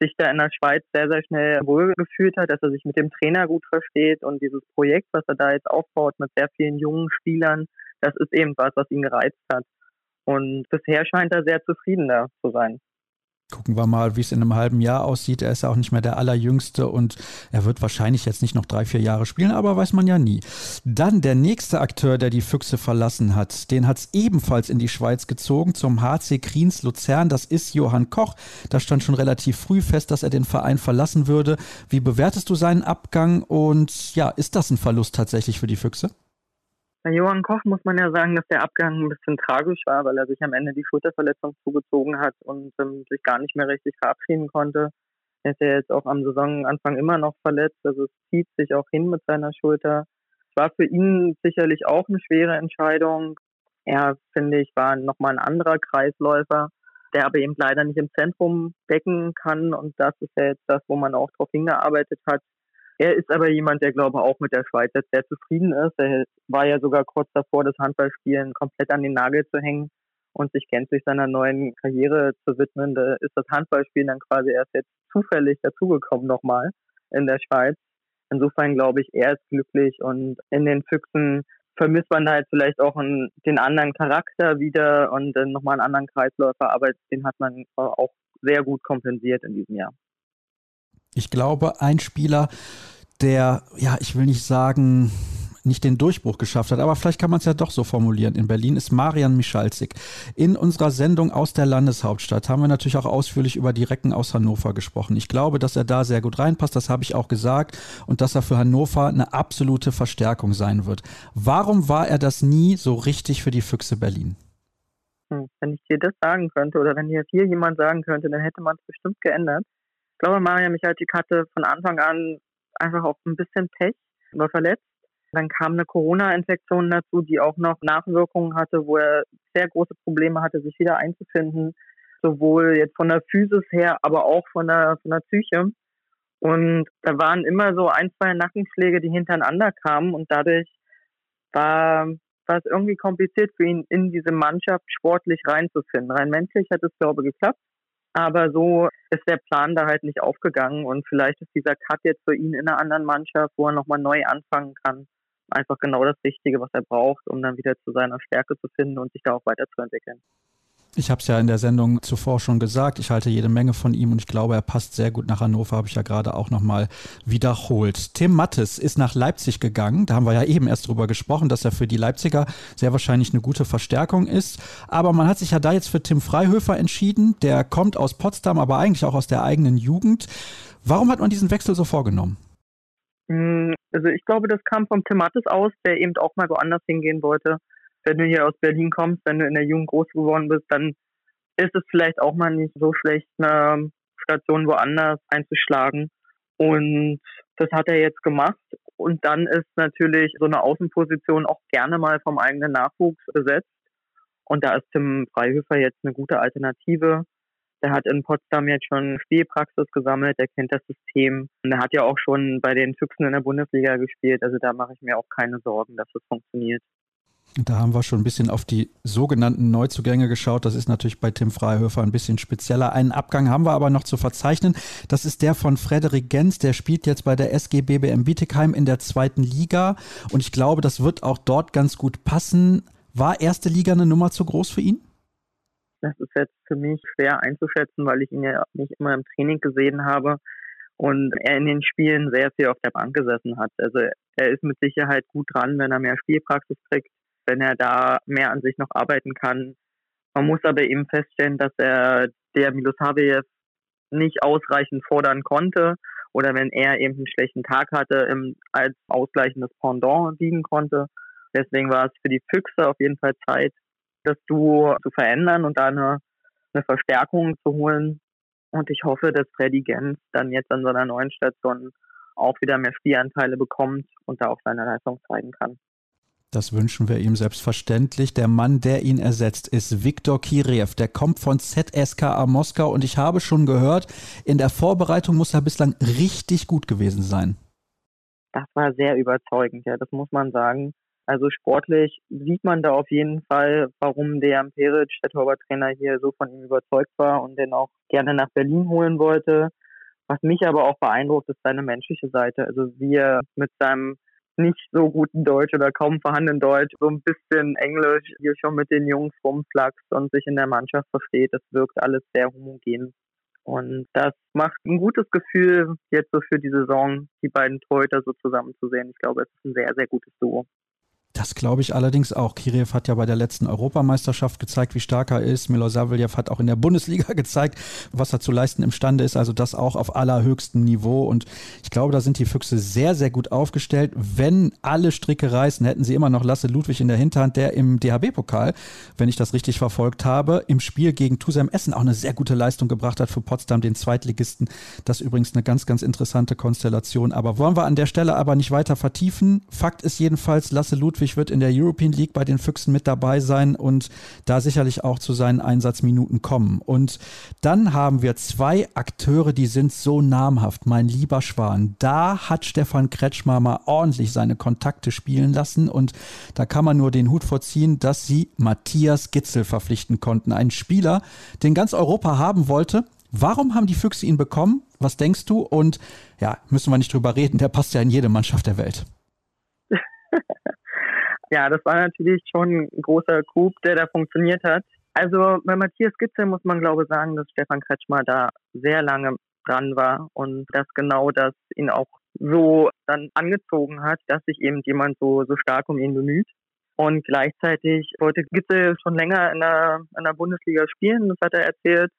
sich da in der Schweiz sehr, sehr schnell wohlgefühlt hat, dass er sich mit dem Trainer gut versteht und dieses Projekt, was er da jetzt aufbaut mit sehr vielen jungen Spielern, das ist eben was, was ihn gereizt hat. Und bisher scheint er sehr zufrieden da zu sein. Gucken wir mal, wie es in einem halben Jahr aussieht. Er ist ja auch nicht mehr der Allerjüngste und er wird wahrscheinlich jetzt nicht noch drei, vier Jahre spielen, aber weiß man ja nie. Dann der nächste Akteur, der die Füchse verlassen hat, den hat es ebenfalls in die Schweiz gezogen, zum HC Kriens Luzern. Das ist Johann Koch. Da stand schon relativ früh fest, dass er den Verein verlassen würde. Wie bewertest du seinen Abgang und ja, ist das ein Verlust tatsächlich für die Füchse? Bei Johann Koch muss man ja sagen, dass der Abgang ein bisschen tragisch war, weil er sich am Ende die Schulterverletzung zugezogen hat und ähm, sich gar nicht mehr richtig verabschieden konnte. Er ist ja jetzt auch am Saisonanfang immer noch verletzt, also es zieht sich auch hin mit seiner Schulter. Es war für ihn sicherlich auch eine schwere Entscheidung. Er, finde ich, war nochmal ein anderer Kreisläufer, der aber eben leider nicht im Zentrum decken kann und das ist ja jetzt das, wo man auch darauf hingearbeitet hat, er ist aber jemand, der glaube auch mit der Schweiz jetzt sehr zufrieden ist. Er war ja sogar kurz davor, das Handballspielen komplett an den Nagel zu hängen und sich gänzlich seiner neuen Karriere zu widmen. Da ist das Handballspielen dann quasi erst jetzt zufällig dazugekommen nochmal in der Schweiz. Insofern glaube ich, er ist glücklich und in den Füchsen vermisst man halt vielleicht auch einen, den anderen Charakter wieder und dann nochmal einen anderen Kreisläufer, aber den hat man auch sehr gut kompensiert in diesem Jahr. Ich glaube, ein Spieler, der, ja, ich will nicht sagen, nicht den Durchbruch geschafft hat, aber vielleicht kann man es ja doch so formulieren. In Berlin ist Marian Michalzik. In unserer Sendung aus der Landeshauptstadt haben wir natürlich auch ausführlich über die Recken aus Hannover gesprochen. Ich glaube, dass er da sehr gut reinpasst, das habe ich auch gesagt, und dass er für Hannover eine absolute Verstärkung sein wird. Warum war er das nie so richtig für die Füchse Berlin? Hm, wenn ich dir das sagen könnte oder wenn dir hier jemand sagen könnte, dann hätte man es bestimmt geändert. Ich glaube, Marian Michalzik hatte von Anfang an einfach auch ein bisschen Pech, war verletzt dann kam eine Corona-Infektion dazu, die auch noch Nachwirkungen hatte, wo er sehr große Probleme hatte, sich wieder einzufinden. Sowohl jetzt von der Physis her, aber auch von der, von der Psyche. Und da waren immer so ein, zwei Nackenschläge, die hintereinander kamen. Und dadurch war, war es irgendwie kompliziert für ihn, in diese Mannschaft sportlich reinzufinden. Rein menschlich hat es, glaube ich, geklappt. Aber so ist der Plan da halt nicht aufgegangen. Und vielleicht ist dieser Cut jetzt für ihn in einer anderen Mannschaft, wo er nochmal neu anfangen kann, einfach genau das Richtige, was er braucht, um dann wieder zu seiner Stärke zu finden und sich da auch weiterzuentwickeln. Ich habe es ja in der Sendung zuvor schon gesagt, ich halte jede Menge von ihm und ich glaube, er passt sehr gut nach Hannover, habe ich ja gerade auch nochmal wiederholt. Tim Mattes ist nach Leipzig gegangen, da haben wir ja eben erst drüber gesprochen, dass er für die Leipziger sehr wahrscheinlich eine gute Verstärkung ist. Aber man hat sich ja da jetzt für Tim Freihöfer entschieden, der kommt aus Potsdam, aber eigentlich auch aus der eigenen Jugend. Warum hat man diesen Wechsel so vorgenommen? Hm, also ich glaube, das kam vom Thematis aus, der eben auch mal woanders hingehen wollte. Wenn du hier aus Berlin kommst, wenn du in der Jugend groß geworden bist, dann ist es vielleicht auch mal nicht so schlecht, eine Station woanders einzuschlagen. Und das hat er jetzt gemacht. Und dann ist natürlich so eine Außenposition auch gerne mal vom eigenen Nachwuchs besetzt. Und da ist Tim Freihöfer jetzt eine gute Alternative. Der hat in Potsdam jetzt schon Spielpraxis gesammelt, der kennt das System. Und er hat ja auch schon bei den Füchsen in der Bundesliga gespielt. Also da mache ich mir auch keine Sorgen, dass es funktioniert. Da haben wir schon ein bisschen auf die sogenannten Neuzugänge geschaut. Das ist natürlich bei Tim Freihöfer ein bisschen spezieller. Einen Abgang haben wir aber noch zu verzeichnen. Das ist der von Frederik Gens. Der spielt jetzt bei der SG BBM Bietigheim in der zweiten Liga. Und ich glaube, das wird auch dort ganz gut passen. War erste Liga eine Nummer zu groß für ihn? Das ist jetzt für mich schwer einzuschätzen, weil ich ihn ja nicht immer im Training gesehen habe und er in den Spielen sehr viel auf der Bank gesessen hat. Also er ist mit Sicherheit gut dran, wenn er mehr Spielpraxis kriegt, wenn er da mehr an sich noch arbeiten kann. Man muss aber eben feststellen, dass er der Milosavljev nicht ausreichend fordern konnte oder wenn er eben einen schlechten Tag hatte, als ausgleichendes Pendant dienen konnte. Deswegen war es für die Füchse auf jeden Fall Zeit, das Duo zu verändern und da eine, eine Verstärkung zu holen. Und ich hoffe, dass Freddy Gens dann jetzt an seiner neuen Station auch wieder mehr Spielanteile bekommt und da auch seine Leistung zeigen kann. Das wünschen wir ihm selbstverständlich. Der Mann, der ihn ersetzt, ist Viktor Kiriev. Der kommt von ZSKA Moskau und ich habe schon gehört, in der Vorbereitung muss er bislang richtig gut gewesen sein. Das war sehr überzeugend, ja, das muss man sagen. Also sportlich sieht man da auf jeden Fall, warum der Peric, der Torwarttrainer, hier so von ihm überzeugt war und den auch gerne nach Berlin holen wollte. Was mich aber auch beeindruckt, ist seine menschliche Seite. Also wie er mit seinem nicht so guten Deutsch oder kaum vorhandenen Deutsch so ein bisschen Englisch hier schon mit den Jungs rumflaxt und sich in der Mannschaft versteht. Das wirkt alles sehr homogen. Und das macht ein gutes Gefühl, jetzt so für die Saison die beiden Torhüter so zusammen zu sehen. Ich glaube, es ist ein sehr, sehr gutes Duo. Das glaube ich allerdings auch. Kiriev hat ja bei der letzten Europameisterschaft gezeigt, wie stark er ist. Milosavljev hat auch in der Bundesliga gezeigt, was er zu leisten imstande ist. Also das auch auf allerhöchstem Niveau. Und ich glaube, da sind die Füchse sehr, sehr gut aufgestellt. Wenn alle Stricke reißen, hätten sie immer noch Lasse Ludwig in der Hinterhand, der im DHB-Pokal, wenn ich das richtig verfolgt habe, im Spiel gegen Tusem Essen auch eine sehr gute Leistung gebracht hat für Potsdam, den Zweitligisten. Das ist übrigens eine ganz, ganz interessante Konstellation. Aber wollen wir an der Stelle aber nicht weiter vertiefen. Fakt ist jedenfalls, Lasse Ludwig Ludwig wird in der European League bei den Füchsen mit dabei sein und da sicherlich auch zu seinen Einsatzminuten kommen. Und dann haben wir zwei Akteure, die sind so namhaft, mein lieber Schwan. Da hat Stefan Kretschmer mal ordentlich seine Kontakte spielen lassen und da kann man nur den Hut vorziehen, dass sie Matthias Gitzel verpflichten konnten. Ein Spieler, den ganz Europa haben wollte, Warum haben die Füchse ihn bekommen? Was denkst du? Und ja, müssen wir nicht drüber reden, der passt ja in jede Mannschaft der Welt. Ja, das war natürlich schon ein großer Coup, der da funktioniert hat. Also bei Matthias Gitzel muss man glaube ich sagen, dass Stefan Kretschmer da sehr lange dran war und dass genau das ihn auch so dann angezogen hat, dass sich eben jemand so, so stark um ihn bemüht. Und gleichzeitig wollte Gitzel schon länger in der, in der Bundesliga spielen, das hat er erzählt.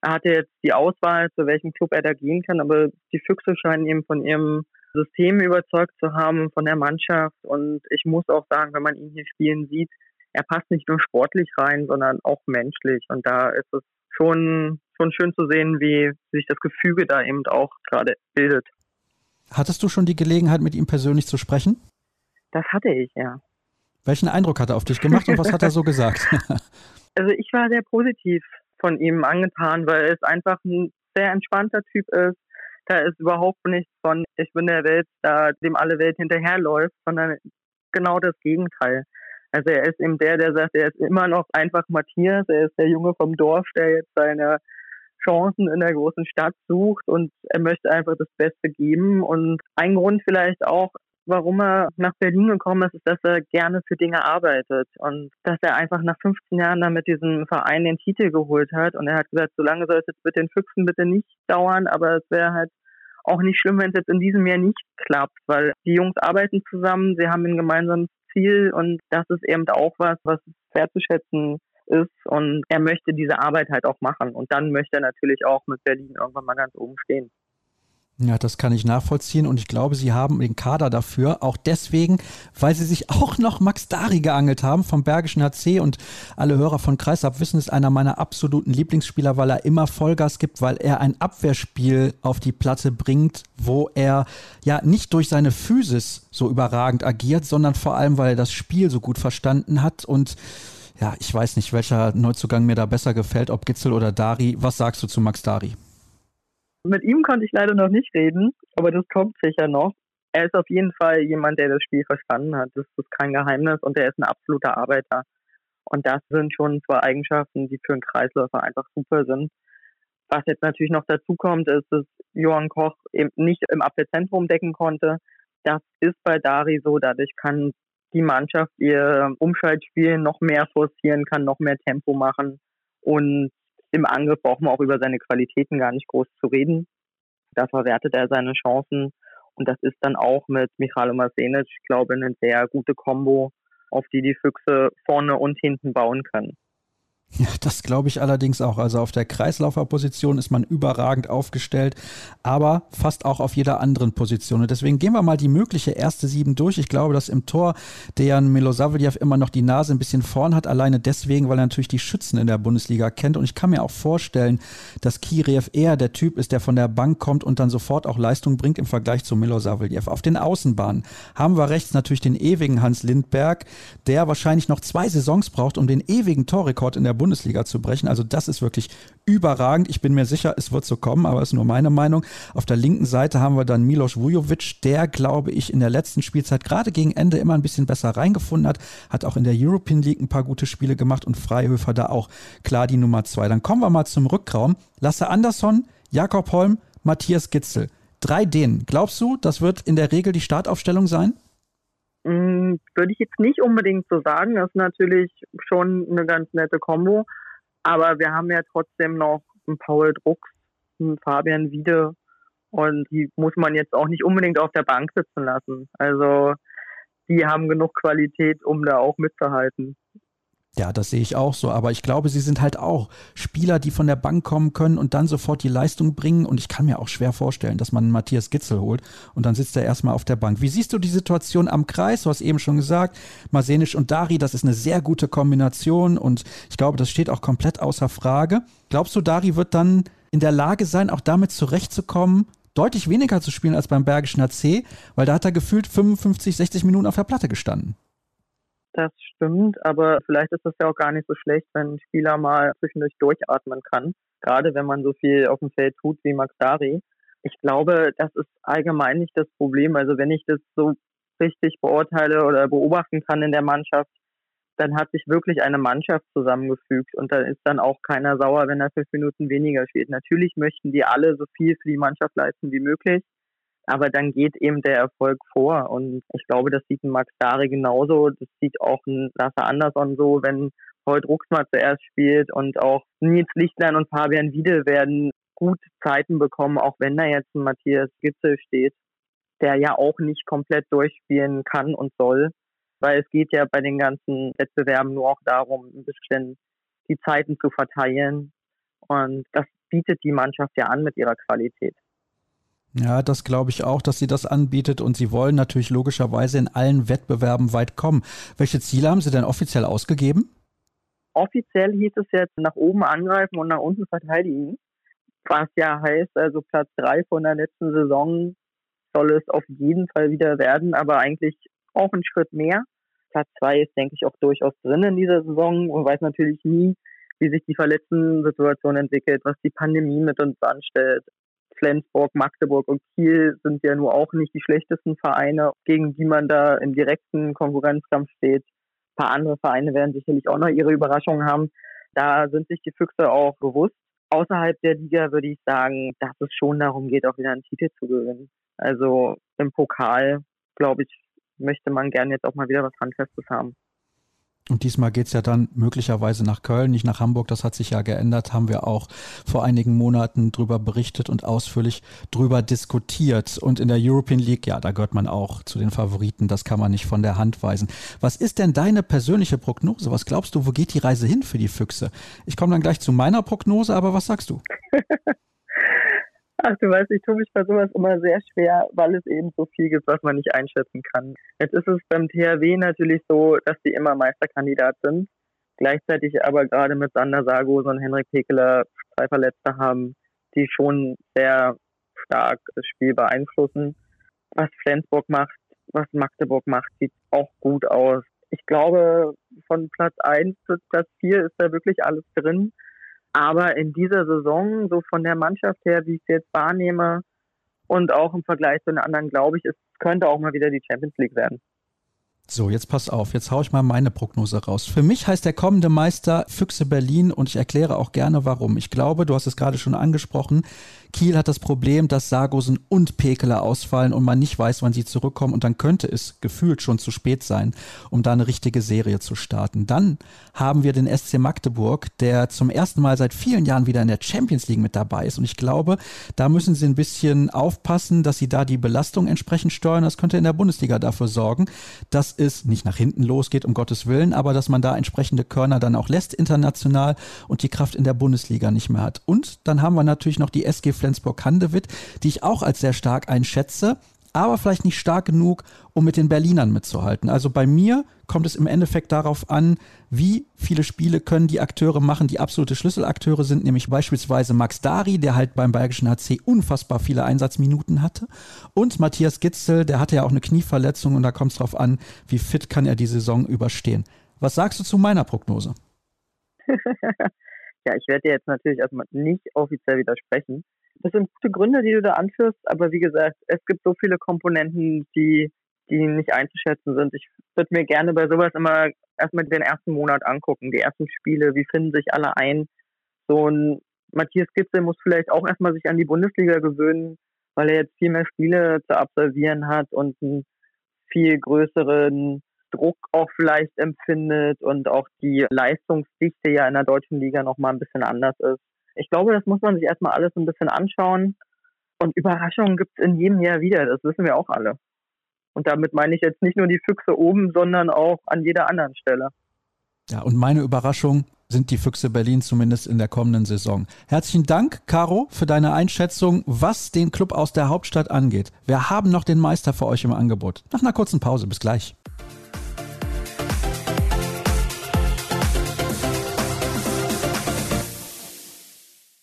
Er hatte jetzt die Auswahl, zu welchem Club er da gehen kann, aber die Füchse scheinen ihm von ihrem System überzeugt zu haben, von der Mannschaft. Und ich muss auch sagen, wenn man ihn hier spielen sieht, er passt nicht nur sportlich rein, sondern auch menschlich. Und da ist es schon, schon schön zu sehen, wie sich das Gefüge da eben auch gerade bildet. Hattest du schon die Gelegenheit, mit ihm persönlich zu sprechen? Das hatte ich, ja. Welchen Eindruck hat er auf dich gemacht und was hat er so gesagt? also ich war sehr positiv von ihm angetan, weil es einfach ein sehr entspannter Typ ist. Da ist überhaupt nichts von, ich bin der Welt, da dem alle Welt hinterherläuft, sondern genau das Gegenteil. Also er ist eben der, der sagt, er ist immer noch einfach Matthias, er ist der Junge vom Dorf, der jetzt seine Chancen in der großen Stadt sucht und er möchte einfach das Beste geben. Und ein Grund vielleicht auch, warum er nach Berlin gekommen ist, ist, dass er gerne für Dinge arbeitet und dass er einfach nach 15 Jahren dann mit diesem Verein den Titel geholt hat. Und er hat gesagt, solange soll es jetzt mit den Füchsen bitte nicht dauern, aber es wäre halt auch nicht schlimm, wenn es jetzt in diesem Jahr nicht klappt, weil die Jungs arbeiten zusammen, sie haben ein gemeinsames Ziel und das ist eben auch was, was wertzuschätzen ist und er möchte diese Arbeit halt auch machen und dann möchte er natürlich auch mit Berlin irgendwann mal ganz oben stehen. Ja, das kann ich nachvollziehen und ich glaube, sie haben den Kader dafür, auch deswegen, weil sie sich auch noch Max Dari geangelt haben vom Bergischen HC und alle Hörer von Kreisab wissen, ist einer meiner absoluten Lieblingsspieler, weil er immer Vollgas gibt, weil er ein Abwehrspiel auf die Platte bringt, wo er ja nicht durch seine Physis so überragend agiert, sondern vor allem, weil er das Spiel so gut verstanden hat und ja, ich weiß nicht, welcher Neuzugang mir da besser gefällt, ob Gitzel oder Dari. Was sagst du zu Max Dari? Mit ihm konnte ich leider noch nicht reden, aber das kommt sicher noch. Er ist auf jeden Fall jemand, der das Spiel verstanden hat. Das ist kein Geheimnis und er ist ein absoluter Arbeiter. Und das sind schon zwei Eigenschaften, die für einen Kreisläufer einfach super sind. Was jetzt natürlich noch dazu kommt, ist, dass Johann Koch eben nicht im Abwehrzentrum decken konnte. Das ist bei Dari so. Dadurch kann die Mannschaft ihr Umschaltspiel noch mehr forcieren, kann noch mehr Tempo machen. Und im Angriff braucht man auch über seine Qualitäten gar nicht groß zu reden. Da verwertet er seine Chancen. Und das ist dann auch mit Michalo Masenic, glaube ich, eine sehr gute Kombo, auf die die Füchse vorne und hinten bauen können. Ja, das glaube ich allerdings auch. Also auf der Kreislauferposition ist man überragend aufgestellt, aber fast auch auf jeder anderen Position. Und deswegen gehen wir mal die mögliche erste Sieben durch. Ich glaube, dass im Tor Dejan Milosavljev immer noch die Nase ein bisschen vorn hat, alleine deswegen, weil er natürlich die Schützen in der Bundesliga kennt. Und ich kann mir auch vorstellen, dass Kiriev eher der Typ ist, der von der Bank kommt und dann sofort auch Leistung bringt im Vergleich zu Milosavljev. Auf den Außenbahnen haben wir rechts natürlich den ewigen Hans Lindberg, der wahrscheinlich noch zwei Saisons braucht, um den ewigen Torrekord in der Bundesliga Bundesliga zu brechen. Also das ist wirklich überragend. Ich bin mir sicher, es wird so kommen, aber es ist nur meine Meinung. Auf der linken Seite haben wir dann Milos Vujovic, der, glaube ich, in der letzten Spielzeit gerade gegen Ende immer ein bisschen besser reingefunden hat, hat auch in der European League ein paar gute Spiele gemacht und Freihöfer da auch klar die Nummer zwei. Dann kommen wir mal zum Rückraum. Lasse Andersson, Jakob Holm, Matthias Gitzel. Drei Dänen. Glaubst du, das wird in der Regel die Startaufstellung sein? Hm, würde ich jetzt nicht unbedingt so sagen. Das ist natürlich schon eine ganz nette Kombo. Aber wir haben ja trotzdem noch einen Paul Drucks, einen Fabian Wiede und die muss man jetzt auch nicht unbedingt auf der Bank sitzen lassen. Also die haben genug Qualität, um da auch mitzuhalten. Ja, das sehe ich auch so. Aber ich glaube, sie sind halt auch Spieler, die von der Bank kommen können und dann sofort die Leistung bringen. Und ich kann mir auch schwer vorstellen, dass man Matthias Gitzel holt und dann sitzt er erstmal auf der Bank. Wie siehst du die Situation am Kreis? Du hast eben schon gesagt, Masenisch und Dari, das ist eine sehr gute Kombination und ich glaube, das steht auch komplett außer Frage. Glaubst du, Dari wird dann in der Lage sein, auch damit zurechtzukommen, deutlich weniger zu spielen als beim Bergischen AC, weil da hat er gefühlt 55, 60 Minuten auf der Platte gestanden. Das stimmt, aber vielleicht ist das ja auch gar nicht so schlecht, wenn ein Spieler mal zwischendurch durchatmen kann. Gerade wenn man so viel auf dem Feld tut wie Max Dari. Ich glaube, das ist allgemein nicht das Problem. Also wenn ich das so richtig beurteile oder beobachten kann in der Mannschaft, dann hat sich wirklich eine Mannschaft zusammengefügt und da ist dann auch keiner sauer, wenn er fünf Minuten weniger spielt. Natürlich möchten die alle so viel für die Mannschaft leisten wie möglich, aber dann geht eben der Erfolg vor. Und ich glaube, das sieht ein Max Dari genauso. Das sieht auch ein Lasse Andersson so, wenn Paul Drucks mal zuerst spielt und auch Nils Lichtlein und Fabian Wiede werden gut Zeiten bekommen, auch wenn da jetzt ein Matthias Gitzel steht. der ja auch nicht komplett durchspielen kann und soll, weil es geht ja bei den ganzen Wettbewerben nur auch darum, ein bisschen die Zeiten zu verteilen. Und das bietet die Mannschaft ja an mit ihrer Qualität. Ja, das glaube ich auch, dass sie das anbietet und sie wollen natürlich logischerweise in allen Wettbewerben weit kommen. Welche Ziele haben sie denn offiziell ausgegeben? Offiziell hieß es jetzt nach oben angreifen und nach unten verteidigen. Was ja heißt, also Platz drei von der letzten Saison soll es auf jeden Fall wieder werden, aber eigentlich auch ein Schritt mehr. Platz zwei ist, denke ich, auch durchaus drin in dieser Saison und weiß natürlich nie, wie sich die verletzten Situation entwickelt, was die Pandemie mit uns anstellt. Flensburg, Magdeburg und Kiel sind ja nur auch nicht die schlechtesten Vereine, gegen die man da im direkten Konkurrenzkampf steht. Ein paar andere Vereine werden sicherlich auch noch ihre Überraschungen haben. Da sind sich die Füchse auch bewusst. Außerhalb der Liga würde ich sagen, dass es schon darum geht, auch wieder einen Titel zu gewinnen. Also im Pokal, glaube ich, möchte man gerne jetzt auch mal wieder was Handfestes haben. Und diesmal geht es ja dann möglicherweise nach Köln, nicht nach Hamburg. Das hat sich ja geändert, haben wir auch vor einigen Monaten drüber berichtet und ausführlich drüber diskutiert. Und in der European League, ja, da gehört man auch zu den Favoriten. Das kann man nicht von der Hand weisen. Was ist denn deine persönliche Prognose? Was glaubst du, wo geht die Reise hin für die Füchse? Ich komme dann gleich zu meiner Prognose, aber was sagst du? Ach, du weißt, ich tue mich bei sowas immer sehr schwer, weil es eben so viel gibt, was man nicht einschätzen kann. Jetzt ist es beim THW natürlich so, dass die immer Meisterkandidat sind. Gleichzeitig aber gerade mit Sander Sargos und Henrik Pekeler zwei Verletzte haben, die schon sehr stark das Spiel beeinflussen. Was Flensburg macht, was Magdeburg macht, sieht auch gut aus. Ich glaube, von Platz 1 bis Platz 4 ist da wirklich alles drin. Aber in dieser Saison, so von der Mannschaft her, wie ich es jetzt wahrnehme und auch im Vergleich zu den anderen, glaube ich, es könnte auch mal wieder die Champions League werden. So, jetzt pass auf, jetzt haue ich mal meine Prognose raus. Für mich heißt der kommende Meister Füchse Berlin und ich erkläre auch gerne warum. Ich glaube, du hast es gerade schon angesprochen, Kiel hat das Problem, dass Sargosen und Pekeler ausfallen und man nicht weiß, wann sie zurückkommen und dann könnte es gefühlt schon zu spät sein, um da eine richtige Serie zu starten. Dann haben wir den SC Magdeburg, der zum ersten Mal seit vielen Jahren wieder in der Champions League mit dabei ist und ich glaube, da müssen sie ein bisschen aufpassen, dass sie da die Belastung entsprechend steuern. Das könnte in der Bundesliga dafür sorgen, dass es nicht nach hinten losgeht, um Gottes Willen, aber dass man da entsprechende Körner dann auch lässt international und die Kraft in der Bundesliga nicht mehr hat. Und dann haben wir natürlich noch die SG Flensburg-Handewitt, die ich auch als sehr stark einschätze, aber vielleicht nicht stark genug, um mit den Berlinern mitzuhalten. Also bei mir kommt es im Endeffekt darauf an, wie viele Spiele können die Akteure machen, die absolute Schlüsselakteure sind, nämlich beispielsweise Max Dari, der halt beim Bayerischen HC unfassbar viele Einsatzminuten hatte und Matthias Gitzel, der hatte ja auch eine Knieverletzung und da kommt es darauf an, wie fit kann er die Saison überstehen. Was sagst du zu meiner Prognose? ja, ich werde dir jetzt natürlich erstmal nicht offiziell widersprechen. Das sind gute Gründe, die du da anführst, aber wie gesagt, es gibt so viele Komponenten, die, die nicht einzuschätzen sind. Ich würde mir gerne bei sowas immer erstmal den ersten Monat angucken, die ersten Spiele, wie finden sich alle ein. So ein Matthias Gitzel muss vielleicht auch erstmal sich an die Bundesliga gewöhnen, weil er jetzt viel mehr Spiele zu absolvieren hat und einen viel größeren Druck auch vielleicht empfindet und auch die Leistungsdichte ja in der deutschen Liga nochmal ein bisschen anders ist. Ich glaube, das muss man sich erstmal alles ein bisschen anschauen. Und Überraschungen gibt es in jedem Jahr wieder, das wissen wir auch alle. Und damit meine ich jetzt nicht nur die Füchse oben, sondern auch an jeder anderen Stelle. Ja, und meine Überraschung sind die Füchse Berlin zumindest in der kommenden Saison. Herzlichen Dank, Caro, für deine Einschätzung, was den Club aus der Hauptstadt angeht. Wir haben noch den Meister für euch im Angebot. Nach einer kurzen Pause, bis gleich.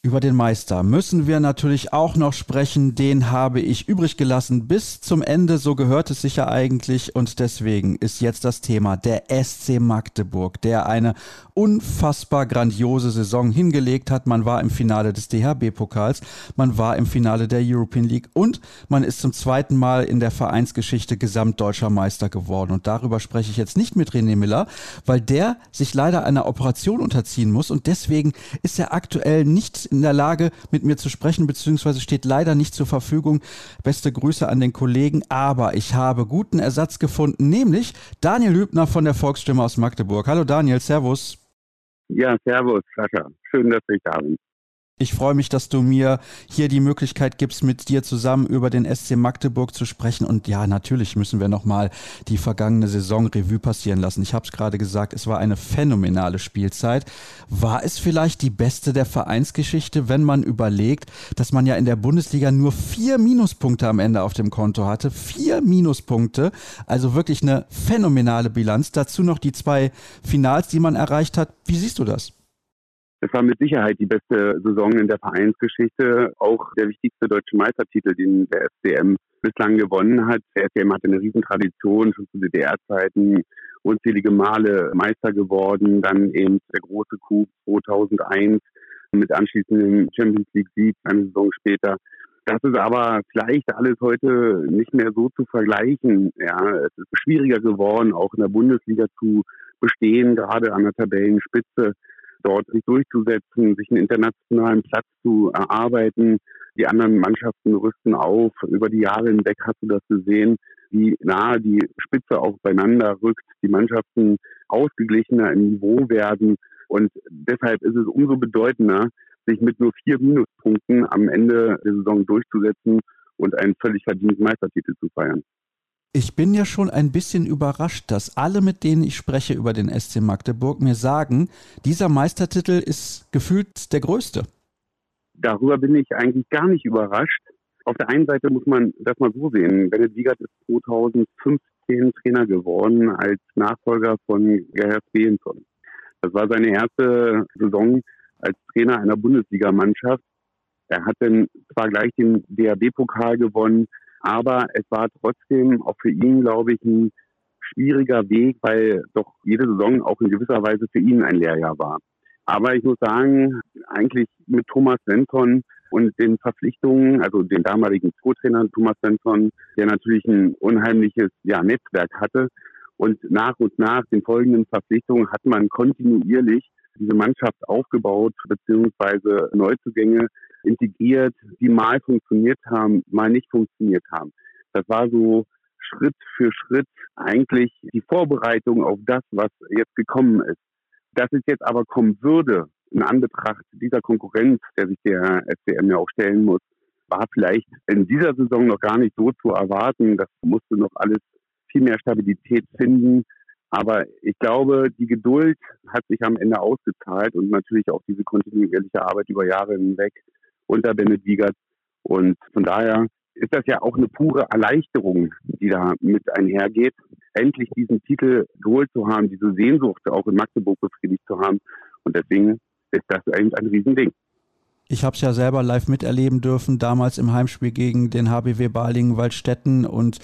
Über den Meister müssen wir natürlich auch noch sprechen. Den habe ich übrig gelassen bis zum Ende. So gehört es sich ja eigentlich. Und deswegen ist jetzt das Thema der SC Magdeburg, der eine unfassbar grandiose Saison hingelegt hat. Man war im Finale des DHB-Pokals, man war im Finale der European League und man ist zum zweiten Mal in der Vereinsgeschichte gesamtdeutscher Meister geworden. Und darüber spreche ich jetzt nicht mit René Miller, weil der sich leider einer Operation unterziehen muss. Und deswegen ist er aktuell nicht in der Lage, mit mir zu sprechen, beziehungsweise steht leider nicht zur Verfügung. Beste Grüße an den Kollegen, aber ich habe guten Ersatz gefunden, nämlich Daniel Lübner von der Volksstimme aus Magdeburg. Hallo Daniel, Servus. Ja, Servus, Sascha. Schön, dass ich da bin. Ich freue mich, dass du mir hier die Möglichkeit gibst, mit dir zusammen über den SC Magdeburg zu sprechen. Und ja, natürlich müssen wir nochmal die vergangene Saison Revue passieren lassen. Ich habe es gerade gesagt, es war eine phänomenale Spielzeit. War es vielleicht die beste der Vereinsgeschichte, wenn man überlegt, dass man ja in der Bundesliga nur vier Minuspunkte am Ende auf dem Konto hatte? Vier Minuspunkte, also wirklich eine phänomenale Bilanz. Dazu noch die zwei Finals, die man erreicht hat. Wie siehst du das? Es war mit Sicherheit die beste Saison in der Vereinsgeschichte, auch der wichtigste deutsche Meistertitel, den der FCM bislang gewonnen hat. Der FCM hatte eine Riesentradition, schon zu DDR-Zeiten, unzählige Male Meister geworden, dann eben der große Coup 2001 mit anschließendem Champions League-Sieg eine Saison später. Das ist aber vielleicht alles heute nicht mehr so zu vergleichen. Ja, es ist schwieriger geworden, auch in der Bundesliga zu bestehen, gerade an der Tabellenspitze dort sich durchzusetzen, sich einen internationalen Platz zu erarbeiten. Die anderen Mannschaften rüsten auf. Über die Jahre hinweg hast du das gesehen, wie nahe die Spitze auch beieinander rückt, die Mannschaften ausgeglichener im Niveau werden. Und deshalb ist es umso bedeutender, sich mit nur vier Minuspunkten am Ende der Saison durchzusetzen und einen völlig verdienten Meistertitel zu feiern. Ich bin ja schon ein bisschen überrascht, dass alle, mit denen ich spreche über den SC Magdeburg, mir sagen, dieser Meistertitel ist gefühlt der größte. Darüber bin ich eigentlich gar nicht überrascht. Auf der einen Seite muss man das mal so sehen. Bennett Wiegert ist 2015 Trainer geworden als Nachfolger von Gerhard Behenson. Das war seine erste Saison als Trainer einer Bundesligamannschaft. Er hat dann zwar gleich den DRB-Pokal gewonnen, aber es war trotzdem auch für ihn, glaube ich, ein schwieriger Weg, weil doch jede Saison auch in gewisser Weise für ihn ein Lehrjahr war. Aber ich muss sagen, eigentlich mit Thomas Svensson und den Verpflichtungen, also den damaligen Co-Trainer Thomas Svensson, der natürlich ein unheimliches ja, Netzwerk hatte. Und nach und nach den folgenden Verpflichtungen hat man kontinuierlich diese Mannschaft aufgebaut, beziehungsweise Neuzugänge integriert, die mal funktioniert haben, mal nicht funktioniert haben. Das war so Schritt für Schritt eigentlich die Vorbereitung auf das, was jetzt gekommen ist. Dass es jetzt aber kommen würde, in Anbetracht dieser Konkurrenz, der sich der SCM ja auch stellen muss, war vielleicht in dieser Saison noch gar nicht so zu erwarten. Das musste noch alles viel mehr Stabilität finden. Aber ich glaube, die Geduld hat sich am Ende ausgezahlt und natürlich auch diese kontinuierliche Arbeit über Jahre hinweg unter Bennett Wiegert. Und von daher ist das ja auch eine pure Erleichterung, die da mit einhergeht, endlich diesen Titel geholt zu haben, diese Sehnsucht auch in Magdeburg befriedigt zu haben. Und deswegen ist das eigentlich ein Riesending. Ich habe es ja selber live miterleben dürfen, damals im Heimspiel gegen den HBW Balingen-Waldstätten. Und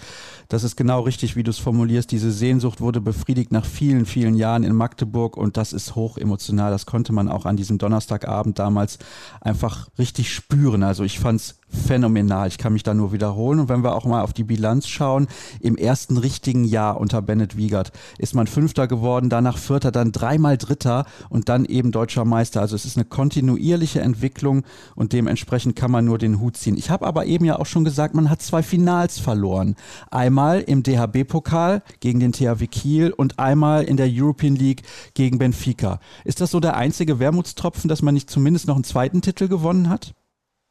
das ist genau richtig, wie du es formulierst. Diese Sehnsucht wurde befriedigt nach vielen, vielen Jahren in Magdeburg. Und das ist hoch emotional. Das konnte man auch an diesem Donnerstagabend damals einfach richtig spüren. Also ich fand es phänomenal. Ich kann mich da nur wiederholen. Und wenn wir auch mal auf die Bilanz schauen, im ersten richtigen Jahr unter Bennett Wiegert ist man Fünfter geworden, danach Vierter, dann dreimal Dritter und dann eben Deutscher Meister. Also es ist eine kontinuierliche Entwicklung und dementsprechend kann man nur den Hut ziehen. Ich habe aber eben ja auch schon gesagt, man hat zwei Finals verloren. Einmal im DHB-Pokal gegen den THW Kiel und einmal in der European League gegen Benfica. Ist das so der einzige Wermutstropfen, dass man nicht zumindest noch einen zweiten Titel gewonnen hat?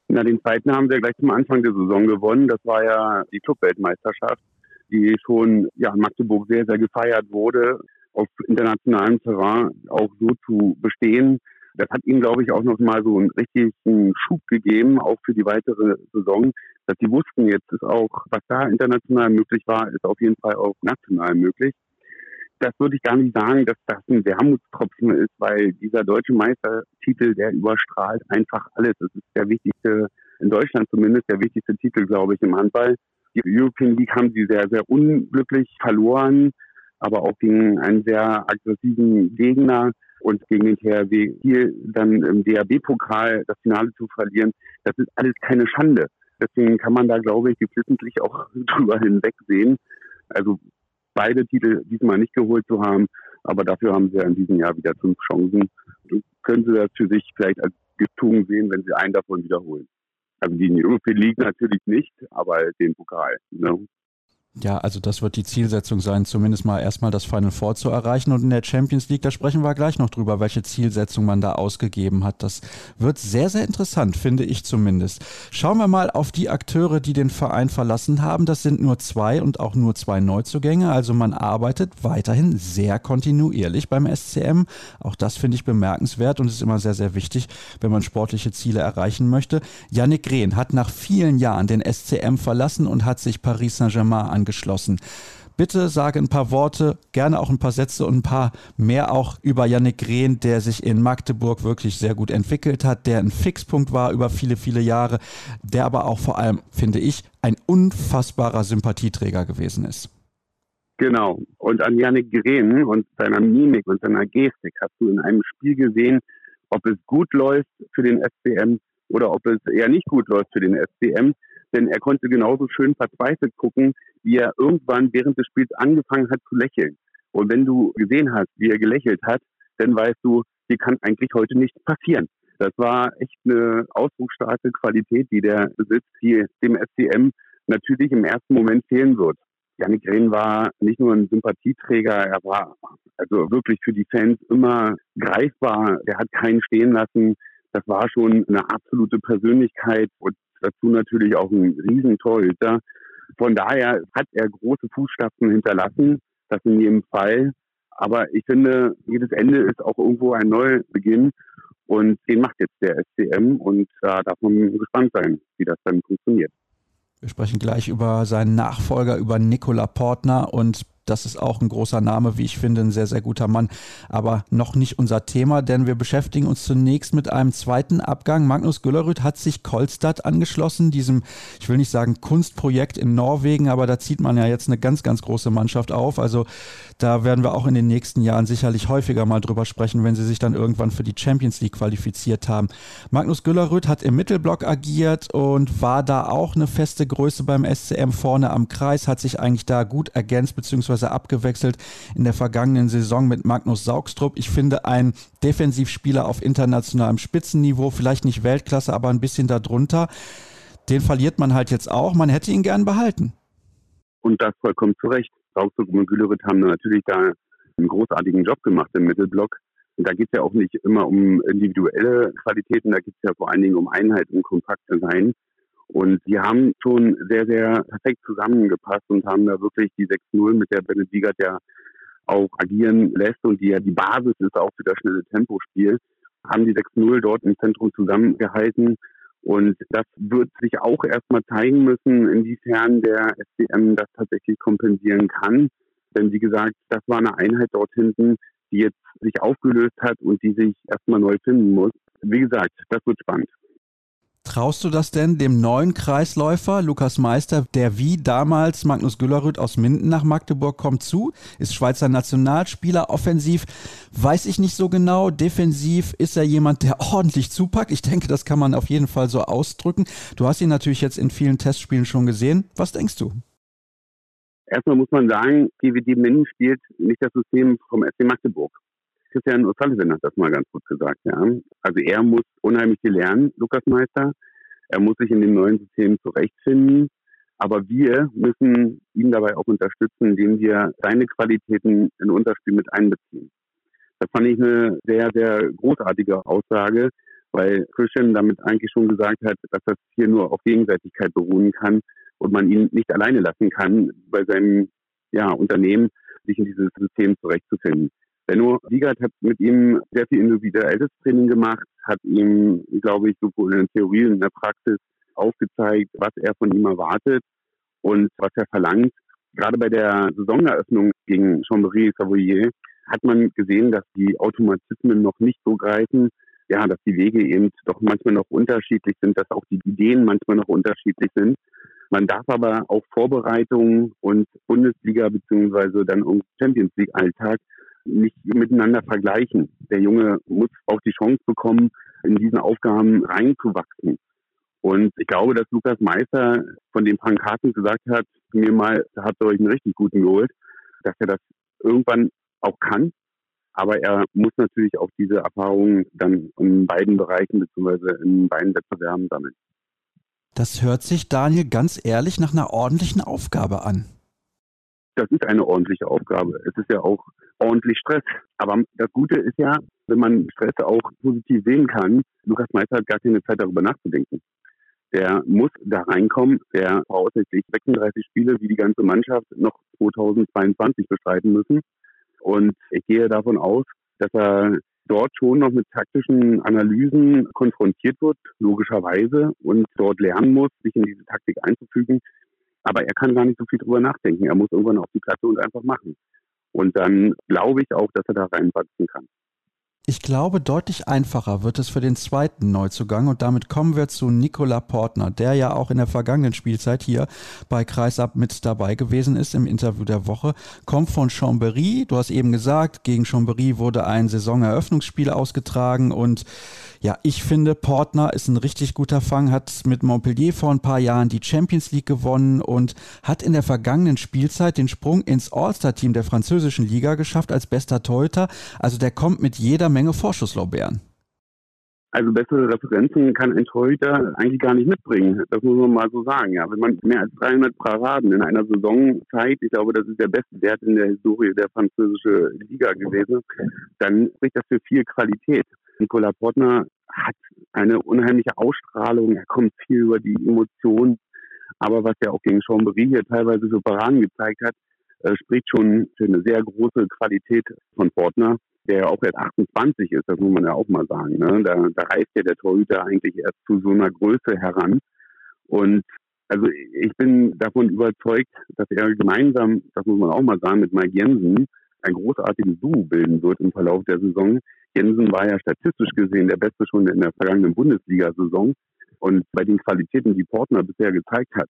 Na, den zweiten haben wir gleich zum Anfang der Saison gewonnen. Das war ja die Clubweltmeisterschaft, die schon ja, in Magdeburg sehr, sehr gefeiert wurde, auf internationalem Terrain auch so zu bestehen. Das hat ihnen, glaube ich, auch noch mal so einen richtigen Schub gegeben, auch für die weitere Saison, dass sie wussten, jetzt ist auch, was da international möglich war, ist auf jeden Fall auch national möglich das würde ich gar nicht sagen, dass das ein Wermutstropfen ist, weil dieser deutsche Meistertitel, der überstrahlt einfach alles. Es ist der wichtigste, in Deutschland zumindest, der wichtigste Titel, glaube ich, im Handball. Die European League haben sie sehr, sehr unglücklich verloren, aber auch gegen einen sehr aggressiven Gegner und gegen den THW hier dann im DAB-Pokal das Finale zu verlieren, das ist alles keine Schande. Deswegen kann man da, glaube ich, geflissentlich auch drüber hinwegsehen. Also beide Titel diesmal nicht geholt zu haben. Aber dafür haben sie ja in diesem Jahr wieder fünf Chancen. Können sie das für sich vielleicht als Gettung sehen, wenn sie einen davon wiederholen. Also die European League natürlich nicht, aber den Pokal. Ne? Ja, also das wird die Zielsetzung sein, zumindest mal erstmal das Final Four zu erreichen. Und in der Champions League, da sprechen wir gleich noch drüber, welche Zielsetzung man da ausgegeben hat. Das wird sehr, sehr interessant, finde ich zumindest. Schauen wir mal auf die Akteure, die den Verein verlassen haben. Das sind nur zwei und auch nur zwei Neuzugänge. Also man arbeitet weiterhin sehr kontinuierlich beim SCM. Auch das finde ich bemerkenswert und ist immer sehr, sehr wichtig, wenn man sportliche Ziele erreichen möchte. Yannick Rehn hat nach vielen Jahren den SCM verlassen und hat sich Paris Saint-Germain angeschlossen. Bitte sage ein paar Worte, gerne auch ein paar Sätze und ein paar mehr auch über Yannick Rehn, der sich in Magdeburg wirklich sehr gut entwickelt hat, der ein Fixpunkt war über viele, viele Jahre, der aber auch vor allem, finde ich, ein unfassbarer Sympathieträger gewesen ist. Genau. Und an Yannick Rehn und seiner Mimik und seiner Gestik hast du in einem Spiel gesehen, ob es gut läuft für den SCM oder ob es eher nicht gut läuft für den SCM denn er konnte genauso schön verzweifelt gucken, wie er irgendwann während des Spiels angefangen hat zu lächeln. Und wenn du gesehen hast, wie er gelächelt hat, dann weißt du, hier kann eigentlich heute nichts passieren. Das war echt eine ausdrucksstarke Qualität, die der besitzt, die dem SCM natürlich im ersten Moment fehlen wird. Janik Rehn war nicht nur ein Sympathieträger, er war also wirklich für die Fans immer greifbar. Er hat keinen stehen lassen. Das war schon eine absolute Persönlichkeit und dazu natürlich auch ein Riesentorhüter. Von daher hat er große Fußstapfen hinterlassen, das in jedem Fall. Aber ich finde, jedes Ende ist auch irgendwo ein Neubeginn. Und den macht jetzt der SCM und da darf man gespannt sein, wie das dann funktioniert. Wir sprechen gleich über seinen Nachfolger, über Nikola Portner und das ist auch ein großer Name, wie ich finde, ein sehr, sehr guter Mann. Aber noch nicht unser Thema, denn wir beschäftigen uns zunächst mit einem zweiten Abgang. Magnus Güllerud hat sich Kolstad angeschlossen, diesem, ich will nicht sagen Kunstprojekt in Norwegen, aber da zieht man ja jetzt eine ganz, ganz große Mannschaft auf. Also da werden wir auch in den nächsten Jahren sicherlich häufiger mal drüber sprechen, wenn sie sich dann irgendwann für die Champions League qualifiziert haben. Magnus Güllerud hat im Mittelblock agiert und war da auch eine feste Größe beim SCM vorne am Kreis, hat sich eigentlich da gut ergänzt, beziehungsweise beziehungsweise abgewechselt in der vergangenen Saison mit Magnus Saugstrup. Ich finde ein Defensivspieler auf internationalem Spitzenniveau, vielleicht nicht Weltklasse, aber ein bisschen darunter. Den verliert man halt jetzt auch. Man hätte ihn gern behalten. Und das vollkommen zu Recht. Saugstrup und Gülerit haben natürlich da einen großartigen Job gemacht im Mittelblock. Und da geht es ja auch nicht immer um individuelle Qualitäten, da geht es ja vor allen Dingen um Einheit und kompakte sein. Und die haben schon sehr, sehr perfekt zusammengepasst und haben da wirklich die 6-0, mit der Bennett Wiegert ja auch agieren lässt und die ja die Basis ist auch für das schnelle Tempospiel, haben die 6-0 dort im Zentrum zusammengehalten. Und das wird sich auch erstmal zeigen müssen, inwiefern der SCM das tatsächlich kompensieren kann. Denn wie gesagt, das war eine Einheit dort hinten, die jetzt sich aufgelöst hat und die sich erstmal neu finden muss. Wie gesagt, das wird spannend. Traust du das denn dem neuen Kreisläufer Lukas Meister, der wie damals Magnus Güllerrüth aus Minden nach Magdeburg kommt, zu? Ist Schweizer Nationalspieler, offensiv, weiß ich nicht so genau. Defensiv ist er jemand, der ordentlich zupackt. Ich denke, das kann man auf jeden Fall so ausdrücken. Du hast ihn natürlich jetzt in vielen Testspielen schon gesehen. Was denkst du? Erstmal muss man sagen, DVD Minden spielt nicht das System vom SC Magdeburg. Christian O'Sullivan hat das mal ganz gut gesagt, ja. Also er muss unheimlich viel lernen, Lukas Meister. Er muss sich in dem neuen System zurechtfinden. Aber wir müssen ihn dabei auch unterstützen, indem wir seine Qualitäten in unser Spiel mit einbeziehen. Das fand ich eine sehr, sehr großartige Aussage, weil Christian damit eigentlich schon gesagt hat, dass das hier nur auf Gegenseitigkeit beruhen kann und man ihn nicht alleine lassen kann, bei seinem ja, Unternehmen sich in dieses System zurechtzufinden. Benno Wiegert hat mit ihm sehr viel individuelles Training gemacht, hat ihm, glaube ich, sowohl in der Theorie und in der Praxis aufgezeigt, was er von ihm erwartet und was er verlangt. Gerade bei der Saisoneröffnung gegen Chambéry Savoyer hat man gesehen, dass die Automatismen noch nicht so greifen, ja, dass die Wege eben doch manchmal noch unterschiedlich sind, dass auch die Ideen manchmal noch unterschiedlich sind. Man darf aber auch Vorbereitungen und Bundesliga beziehungsweise dann auch Champions League Alltag nicht miteinander vergleichen. Der Junge muss auch die Chance bekommen, in diesen Aufgaben reinzuwachsen. Und ich glaube, dass Lukas Meister, von dem Frank Harten gesagt hat, mir mal, habt ihr euch einen richtig guten geholt, dass er das irgendwann auch kann. Aber er muss natürlich auch diese Erfahrungen dann in beiden Bereichen bzw. in beiden Wettbewerben sammeln. Das hört sich, Daniel, ganz ehrlich nach einer ordentlichen Aufgabe an. Das ist eine ordentliche Aufgabe. Es ist ja auch ordentlich Stress. Aber das Gute ist ja, wenn man Stress auch positiv sehen kann, Lukas Meister hat gar keine Zeit darüber nachzudenken. Der muss da reinkommen, der voraussichtlich 36 Spiele wie die ganze Mannschaft noch 2022 bestreiten müssen. Und ich gehe davon aus, dass er dort schon noch mit taktischen Analysen konfrontiert wird, logischerweise, und dort lernen muss, sich in diese Taktik einzufügen. Aber er kann gar nicht so viel drüber nachdenken. Er muss irgendwann auf die Platte und einfach machen. Und dann glaube ich auch, dass er da reinwachsen kann. Ich glaube, deutlich einfacher wird es für den zweiten Neuzugang und damit kommen wir zu Nicola Portner, der ja auch in der vergangenen Spielzeit hier bei Kreisab mit dabei gewesen ist im Interview der Woche. Kommt von Chambéry, du hast eben gesagt, gegen Chambéry wurde ein Saisoneröffnungsspiel ausgetragen und ja, ich finde, Portner ist ein richtig guter Fang, hat mit Montpellier vor ein paar Jahren die Champions League gewonnen und hat in der vergangenen Spielzeit den Sprung ins All-Star-Team der französischen Liga geschafft als bester Torhüter. Also der kommt mit jeder Menge Vorschusslorbeeren. Also bessere Referenzen kann ein Torhüter eigentlich gar nicht mitbringen. Das muss man mal so sagen. Ja, wenn man mehr als 300 Paraden in einer Saison zeigt, ich glaube, das ist der beste Wert in der Historie der französischen Liga gewesen, dann spricht das für viel Qualität. Nicola Portner hat eine unheimliche Ausstrahlung, er kommt viel über die Emotionen, aber was er auch gegen Chambéry hier teilweise so Paraden gezeigt hat, äh, spricht schon für eine sehr große Qualität von Portner, der ja auch erst 28 ist, das muss man ja auch mal sagen. Ne? Da, da reift ja der Torhüter eigentlich erst zu so einer Größe heran. Und also ich bin davon überzeugt, dass er gemeinsam, das muss man auch mal sagen, mit Mike Jensen ein großartiges Duo bilden wird im Verlauf der Saison. Jensen war ja statistisch gesehen der Beste schon in der vergangenen Bundesliga-Saison. Und bei den Qualitäten, die Portner bisher gezeigt hat,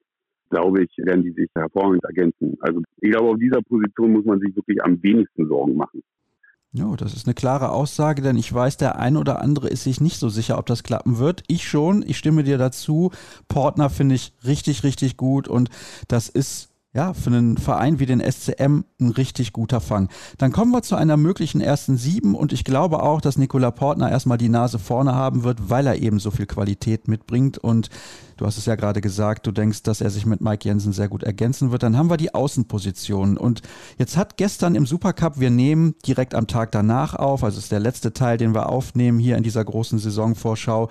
glaube ich, werden die sich hervorragend ergänzen. Also ich glaube, auf dieser Position muss man sich wirklich am wenigsten Sorgen machen. Ja, das ist eine klare Aussage, denn ich weiß, der ein oder andere ist sich nicht so sicher, ob das klappen wird. Ich schon, ich stimme dir dazu. Portner finde ich richtig, richtig gut und das ist ja, für einen Verein wie den SCM ein richtig guter Fang. Dann kommen wir zu einer möglichen ersten Sieben und ich glaube auch, dass Nikola Portner erstmal die Nase vorne haben wird, weil er eben so viel Qualität mitbringt und du hast es ja gerade gesagt, du denkst, dass er sich mit Mike Jensen sehr gut ergänzen wird. Dann haben wir die Außenpositionen und jetzt hat gestern im Supercup, wir nehmen direkt am Tag danach auf, also ist der letzte Teil, den wir aufnehmen hier in dieser großen Saisonvorschau,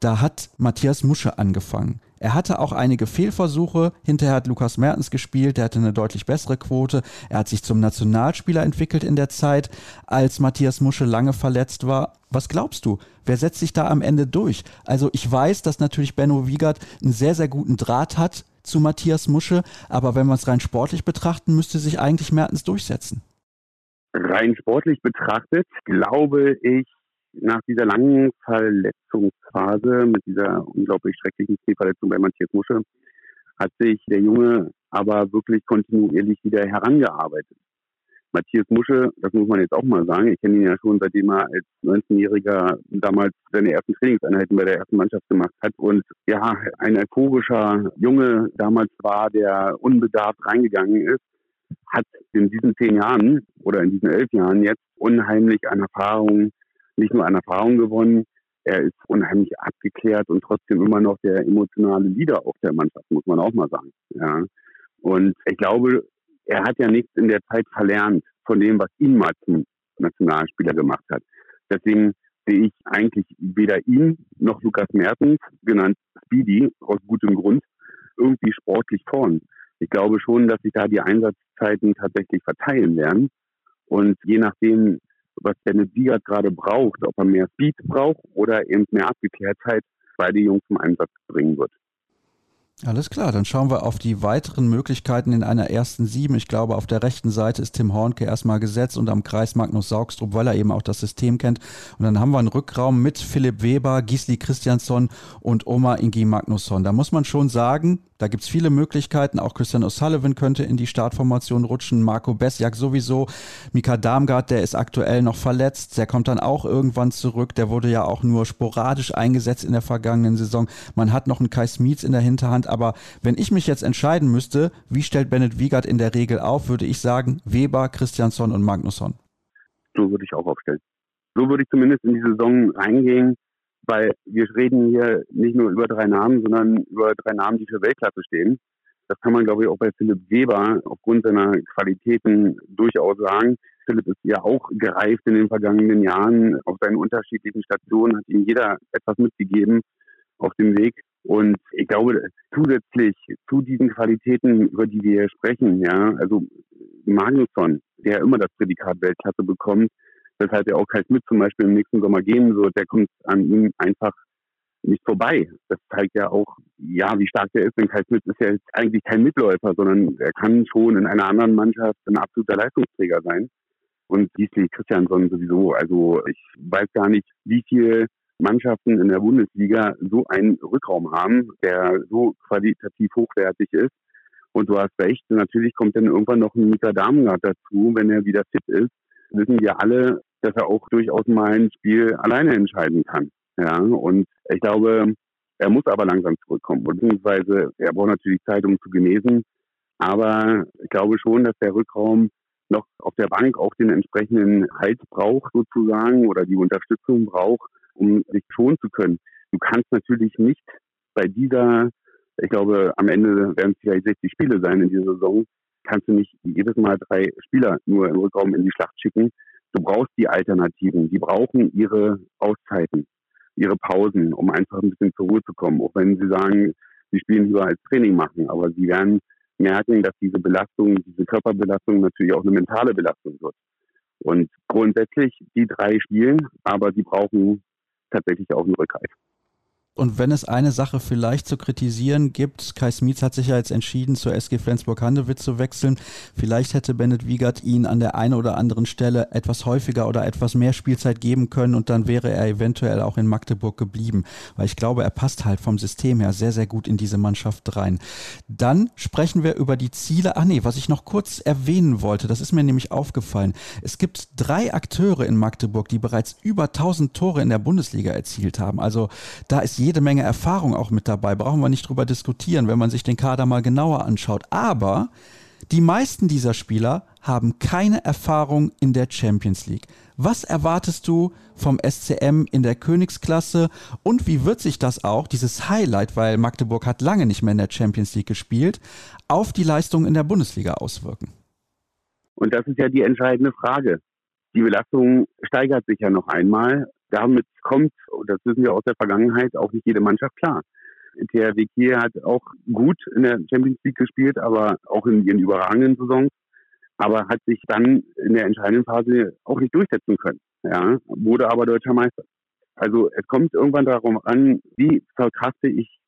da hat Matthias Musche angefangen. Er hatte auch einige Fehlversuche. Hinterher hat Lukas Mertens gespielt, der hatte eine deutlich bessere Quote. Er hat sich zum Nationalspieler entwickelt in der Zeit, als Matthias Musche lange verletzt war. Was glaubst du? Wer setzt sich da am Ende durch? Also ich weiß, dass natürlich Benno Wiegert einen sehr, sehr guten Draht hat zu Matthias Musche, aber wenn wir es rein sportlich betrachten, müsste sich eigentlich Mertens durchsetzen. Rein sportlich betrachtet glaube ich, nach dieser langen Verletzungsphase mit dieser unglaublich schrecklichen Knieverletzung bei Matthias Musche hat sich der Junge aber wirklich kontinuierlich wieder herangearbeitet. Matthias Musche, das muss man jetzt auch mal sagen, ich kenne ihn ja schon, seitdem er als 19-Jähriger damals seine ersten Trainingseinheiten bei der ersten Mannschaft gemacht hat und ja, ein euphorischer Junge damals war, der unbedarft reingegangen ist, hat in diesen zehn Jahren oder in diesen elf Jahren jetzt unheimlich an Erfahrung nicht nur an Erfahrung gewonnen, er ist unheimlich abgeklärt und trotzdem immer noch der emotionale Leader auch der Mannschaft, muss man auch mal sagen. Ja. Und ich glaube, er hat ja nichts in der Zeit verlernt von dem, was ihn mal zum Nationalspieler gemacht hat. Deswegen sehe ich eigentlich weder ihn noch Lukas Mertens, genannt Speedy, aus gutem Grund, irgendwie sportlich vorn. Ich glaube schon, dass sich da die Einsatzzeiten tatsächlich verteilen werden. Und je nachdem, was Dennis Wiegert gerade braucht, ob er mehr Speed braucht oder eben mehr Abgeklärtheit, beide Jungs zum Einsatz bringen wird. Alles klar, dann schauen wir auf die weiteren Möglichkeiten in einer ersten Sieben. Ich glaube, auf der rechten Seite ist Tim Hornke erstmal gesetzt und am Kreis Magnus Saugstrup, weil er eben auch das System kennt. Und dann haben wir einen Rückraum mit Philipp Weber, Gisli Christiansson und Oma Ingi Magnusson. Da muss man schon sagen, da gibt es viele Möglichkeiten. Auch Christian O'Sullivan könnte in die Startformation rutschen. Marco Besjak sowieso. Mika Darmgard, der ist aktuell noch verletzt. Der kommt dann auch irgendwann zurück. Der wurde ja auch nur sporadisch eingesetzt in der vergangenen Saison. Man hat noch einen Kai Smits in der Hinterhand. Aber wenn ich mich jetzt entscheiden müsste, wie stellt Bennett Wiegert in der Regel auf, würde ich sagen Weber, Christiansson und Magnusson. So würde ich auch aufstellen. So würde ich zumindest in die Saison reingehen weil wir reden hier nicht nur über drei Namen, sondern über drei Namen, die für Weltklasse stehen. Das kann man, glaube ich, auch bei Philipp Weber aufgrund seiner Qualitäten durchaus sagen. Philipp ist ja auch gereift in den vergangenen Jahren auf seinen unterschiedlichen Stationen, hat ihm jeder etwas mitgegeben auf dem Weg. Und ich glaube, zusätzlich zu diesen Qualitäten, über die wir hier sprechen, ja, also Magnusson, der immer das Prädikat Weltklasse bekommt, weshalb er auch Kai Smith zum Beispiel im nächsten Sommer gehen wird, der kommt an ihm einfach nicht vorbei. Das zeigt ja auch, ja, wie stark der ist, denn Kai Smith ist ja eigentlich kein Mitläufer, sondern er kann schon in einer anderen Mannschaft ein absoluter Leistungsträger sein. Und Gisli Christiansson sowieso. Also ich weiß gar nicht, wie viele Mannschaften in der Bundesliga so einen Rückraum haben, der so qualitativ hochwertig ist. Und du hast recht, natürlich kommt dann irgendwann noch ein Mika Damengard dazu, wenn er wieder fit ist. Wissen wir alle, dass er auch durchaus mal ein Spiel alleine entscheiden kann. Ja, und ich glaube, er muss aber langsam zurückkommen, beziehungsweise er braucht natürlich Zeit, um zu genesen. Aber ich glaube schon, dass der Rückraum noch auf der Bank auch den entsprechenden Halt braucht sozusagen oder die Unterstützung braucht, um sich schonen zu können. Du kannst natürlich nicht bei dieser, ich glaube, am Ende werden es vielleicht 60 Spiele sein in dieser Saison, kannst du nicht jedes Mal drei Spieler nur im Rückraum in die Schlacht schicken. Du brauchst die Alternativen. Die brauchen ihre Auszeiten ihre Pausen, um einfach ein bisschen zur Ruhe zu kommen. Auch wenn sie sagen, sie spielen lieber als Training machen, aber sie werden merken, dass diese Belastung, diese Körperbelastung natürlich auch eine mentale Belastung wird. Und grundsätzlich die drei spielen, aber sie brauchen tatsächlich auch einen Rückhalt. Und wenn es eine Sache vielleicht zu kritisieren gibt, Kai Smith hat sich ja jetzt entschieden, zur SG Flensburg-Handewitt zu wechseln. Vielleicht hätte Bennett Wiegert ihn an der einen oder anderen Stelle etwas häufiger oder etwas mehr Spielzeit geben können und dann wäre er eventuell auch in Magdeburg geblieben. Weil ich glaube, er passt halt vom System her sehr, sehr gut in diese Mannschaft rein. Dann sprechen wir über die Ziele. Ah nee, was ich noch kurz erwähnen wollte, das ist mir nämlich aufgefallen. Es gibt drei Akteure in Magdeburg, die bereits über 1000 Tore in der Bundesliga erzielt haben. Also da ist jede Menge Erfahrung auch mit dabei. Brauchen wir nicht drüber diskutieren, wenn man sich den Kader mal genauer anschaut. Aber die meisten dieser Spieler haben keine Erfahrung in der Champions League. Was erwartest du vom SCM in der Königsklasse und wie wird sich das auch, dieses Highlight, weil Magdeburg hat lange nicht mehr in der Champions League gespielt, auf die Leistung in der Bundesliga auswirken? Und das ist ja die entscheidende Frage. Die Belastung steigert sich ja noch einmal damit kommt, das wissen wir aus der Vergangenheit, auch nicht jede Mannschaft klar. THW Kiel hat auch gut in der Champions League gespielt, aber auch in ihren überragenden Saisons, aber hat sich dann in der entscheidenden Phase auch nicht durchsetzen können. Ja, wurde aber deutscher Meister. Also es kommt irgendwann darum an, wie verkrafte ich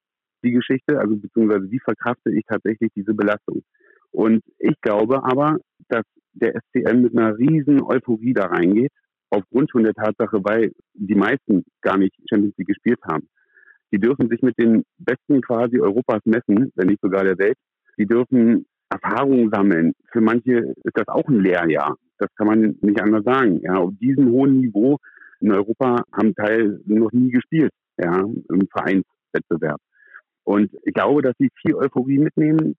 die Geschichte, also beziehungsweise wie verkrafte ich tatsächlich diese Belastung. Und ich glaube aber, dass der SCM mit einer riesen Euphorie da reingeht aufgrund schon der Tatsache, weil die meisten gar nicht Champions League gespielt haben. Die dürfen sich mit den Besten quasi Europas messen, wenn nicht sogar der Welt. Die dürfen Erfahrungen sammeln. Für manche ist das auch ein Lehrjahr. Das kann man nicht anders sagen. Ja, auf diesem hohen Niveau in Europa haben Teil noch nie gespielt, ja, im Vereinswettbewerb. Und ich glaube, dass sie viel Euphorie mitnehmen.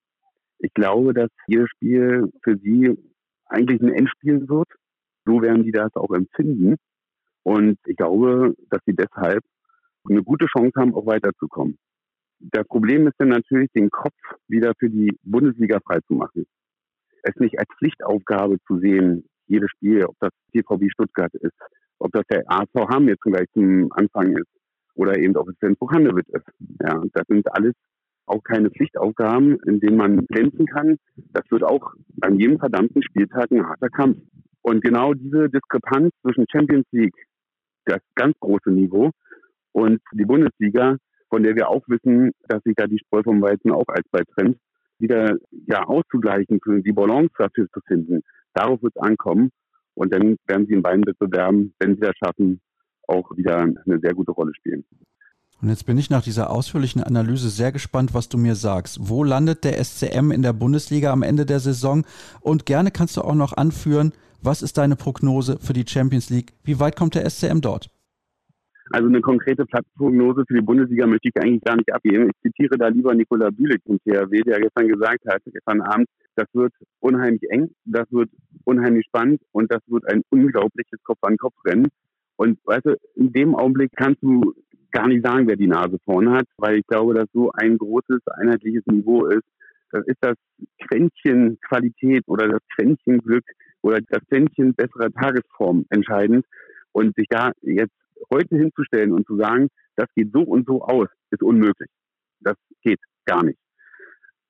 Ich glaube, dass jedes Spiel für sie eigentlich ein Endspiel wird so werden die das auch empfinden. Und ich glaube, dass sie deshalb eine gute Chance haben, auch weiterzukommen. Das Problem ist dann natürlich, den Kopf wieder für die Bundesliga freizumachen. Es nicht als Pflichtaufgabe zu sehen, jedes Spiel, ob das TVB Stuttgart ist, ob das der ASV Hamm jetzt gleich zum Anfang ist oder eben ob es Flensburg Handewitt ist. Ja, das sind alles auch keine Pflichtaufgaben, in denen man glänzen kann. Das wird auch an jedem verdammten Spieltag ein harter Kampf. Und genau diese Diskrepanz zwischen Champions League, das ganz große Niveau, und die Bundesliga, von der wir auch wissen, dass sich da die Spreu vom Weizen auch als bei trennt, wieder ja auszugleichen, die Balance dafür zu finden. Darauf wird es ankommen. Und dann werden sie in beiden Wettbewerben, wenn sie das schaffen, auch wieder eine sehr gute Rolle spielen. Und jetzt bin ich nach dieser ausführlichen Analyse sehr gespannt, was du mir sagst. Wo landet der SCM in der Bundesliga am Ende der Saison? Und gerne kannst du auch noch anführen, was ist deine Prognose für die Champions League? Wie weit kommt der SCM dort? Also eine konkrete Platzprognose für die Bundesliga möchte ich eigentlich gar nicht abgeben. Ich zitiere da lieber Nikola Bülik vom THW, der gestern gesagt hat, gestern Abend, das wird unheimlich eng, das wird unheimlich spannend und das wird ein unglaubliches Kopf-an-Kopf-Rennen. Und weißt du, in dem Augenblick kannst du gar nicht sagen, wer die Nase vorne hat, weil ich glaube, dass so ein großes, einheitliches Niveau ist, das ist das Quäntchen Qualität oder das Quäntchen Glück oder das Quäntchen besserer Tagesform entscheidend. Und sich da jetzt heute hinzustellen und zu sagen, das geht so und so aus, ist unmöglich. Das geht gar nicht.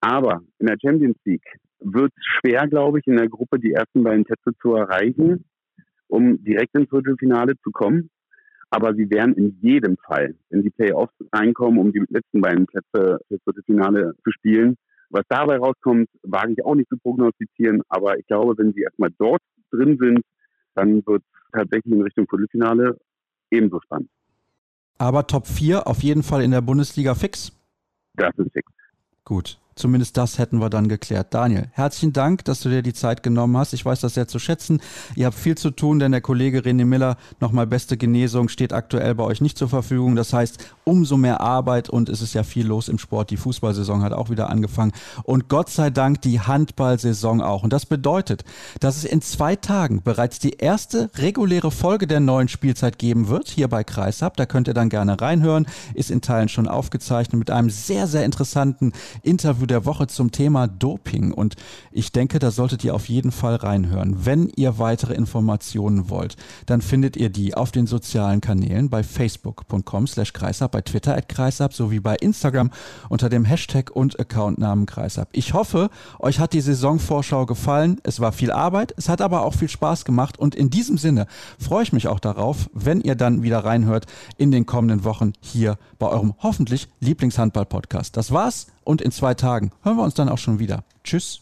Aber in der Champions League wird es schwer, glaube ich, in der Gruppe die ersten beiden Plätze zu erreichen, um direkt ins Viertelfinale zu kommen. Aber sie werden in jedem Fall in die Playoffs reinkommen, um die letzten beiden Plätze fürs Viertelfinale zu spielen. Was dabei rauskommt, wage ich auch nicht zu prognostizieren. Aber ich glaube, wenn sie erstmal dort drin sind, dann wird es tatsächlich in Richtung Viertelfinale ebenso spannend. Aber Top 4 auf jeden Fall in der Bundesliga fix? Das ist fix. Gut. Zumindest das hätten wir dann geklärt. Daniel, herzlichen Dank, dass du dir die Zeit genommen hast. Ich weiß das sehr zu schätzen. Ihr habt viel zu tun, denn der Kollege René Miller, nochmal beste Genesung, steht aktuell bei euch nicht zur Verfügung. Das heißt, umso mehr Arbeit und es ist ja viel los im Sport. Die Fußballsaison hat auch wieder angefangen und Gott sei Dank die Handballsaison auch. Und das bedeutet, dass es in zwei Tagen bereits die erste reguläre Folge der neuen Spielzeit geben wird, hier bei Kreishab. Da könnt ihr dann gerne reinhören. Ist in Teilen schon aufgezeichnet mit einem sehr, sehr interessanten Interview der Woche zum Thema Doping. Und ich denke, da solltet ihr auf jeden Fall reinhören. Wenn ihr weitere Informationen wollt, dann findet ihr die auf den sozialen Kanälen bei facebook.com slash kreisab, bei Twitter at kreisab sowie bei Instagram unter dem Hashtag und Accountnamen kreisab. Ich hoffe, euch hat die Saisonvorschau gefallen. Es war viel Arbeit, es hat aber auch viel Spaß gemacht. Und in diesem Sinne freue ich mich auch darauf, wenn ihr dann wieder reinhört in den kommenden Wochen hier bei eurem hoffentlich Lieblingshandball-Podcast. Das war's und in zwei Tagen hören wir uns dann auch schon wieder. Tschüss.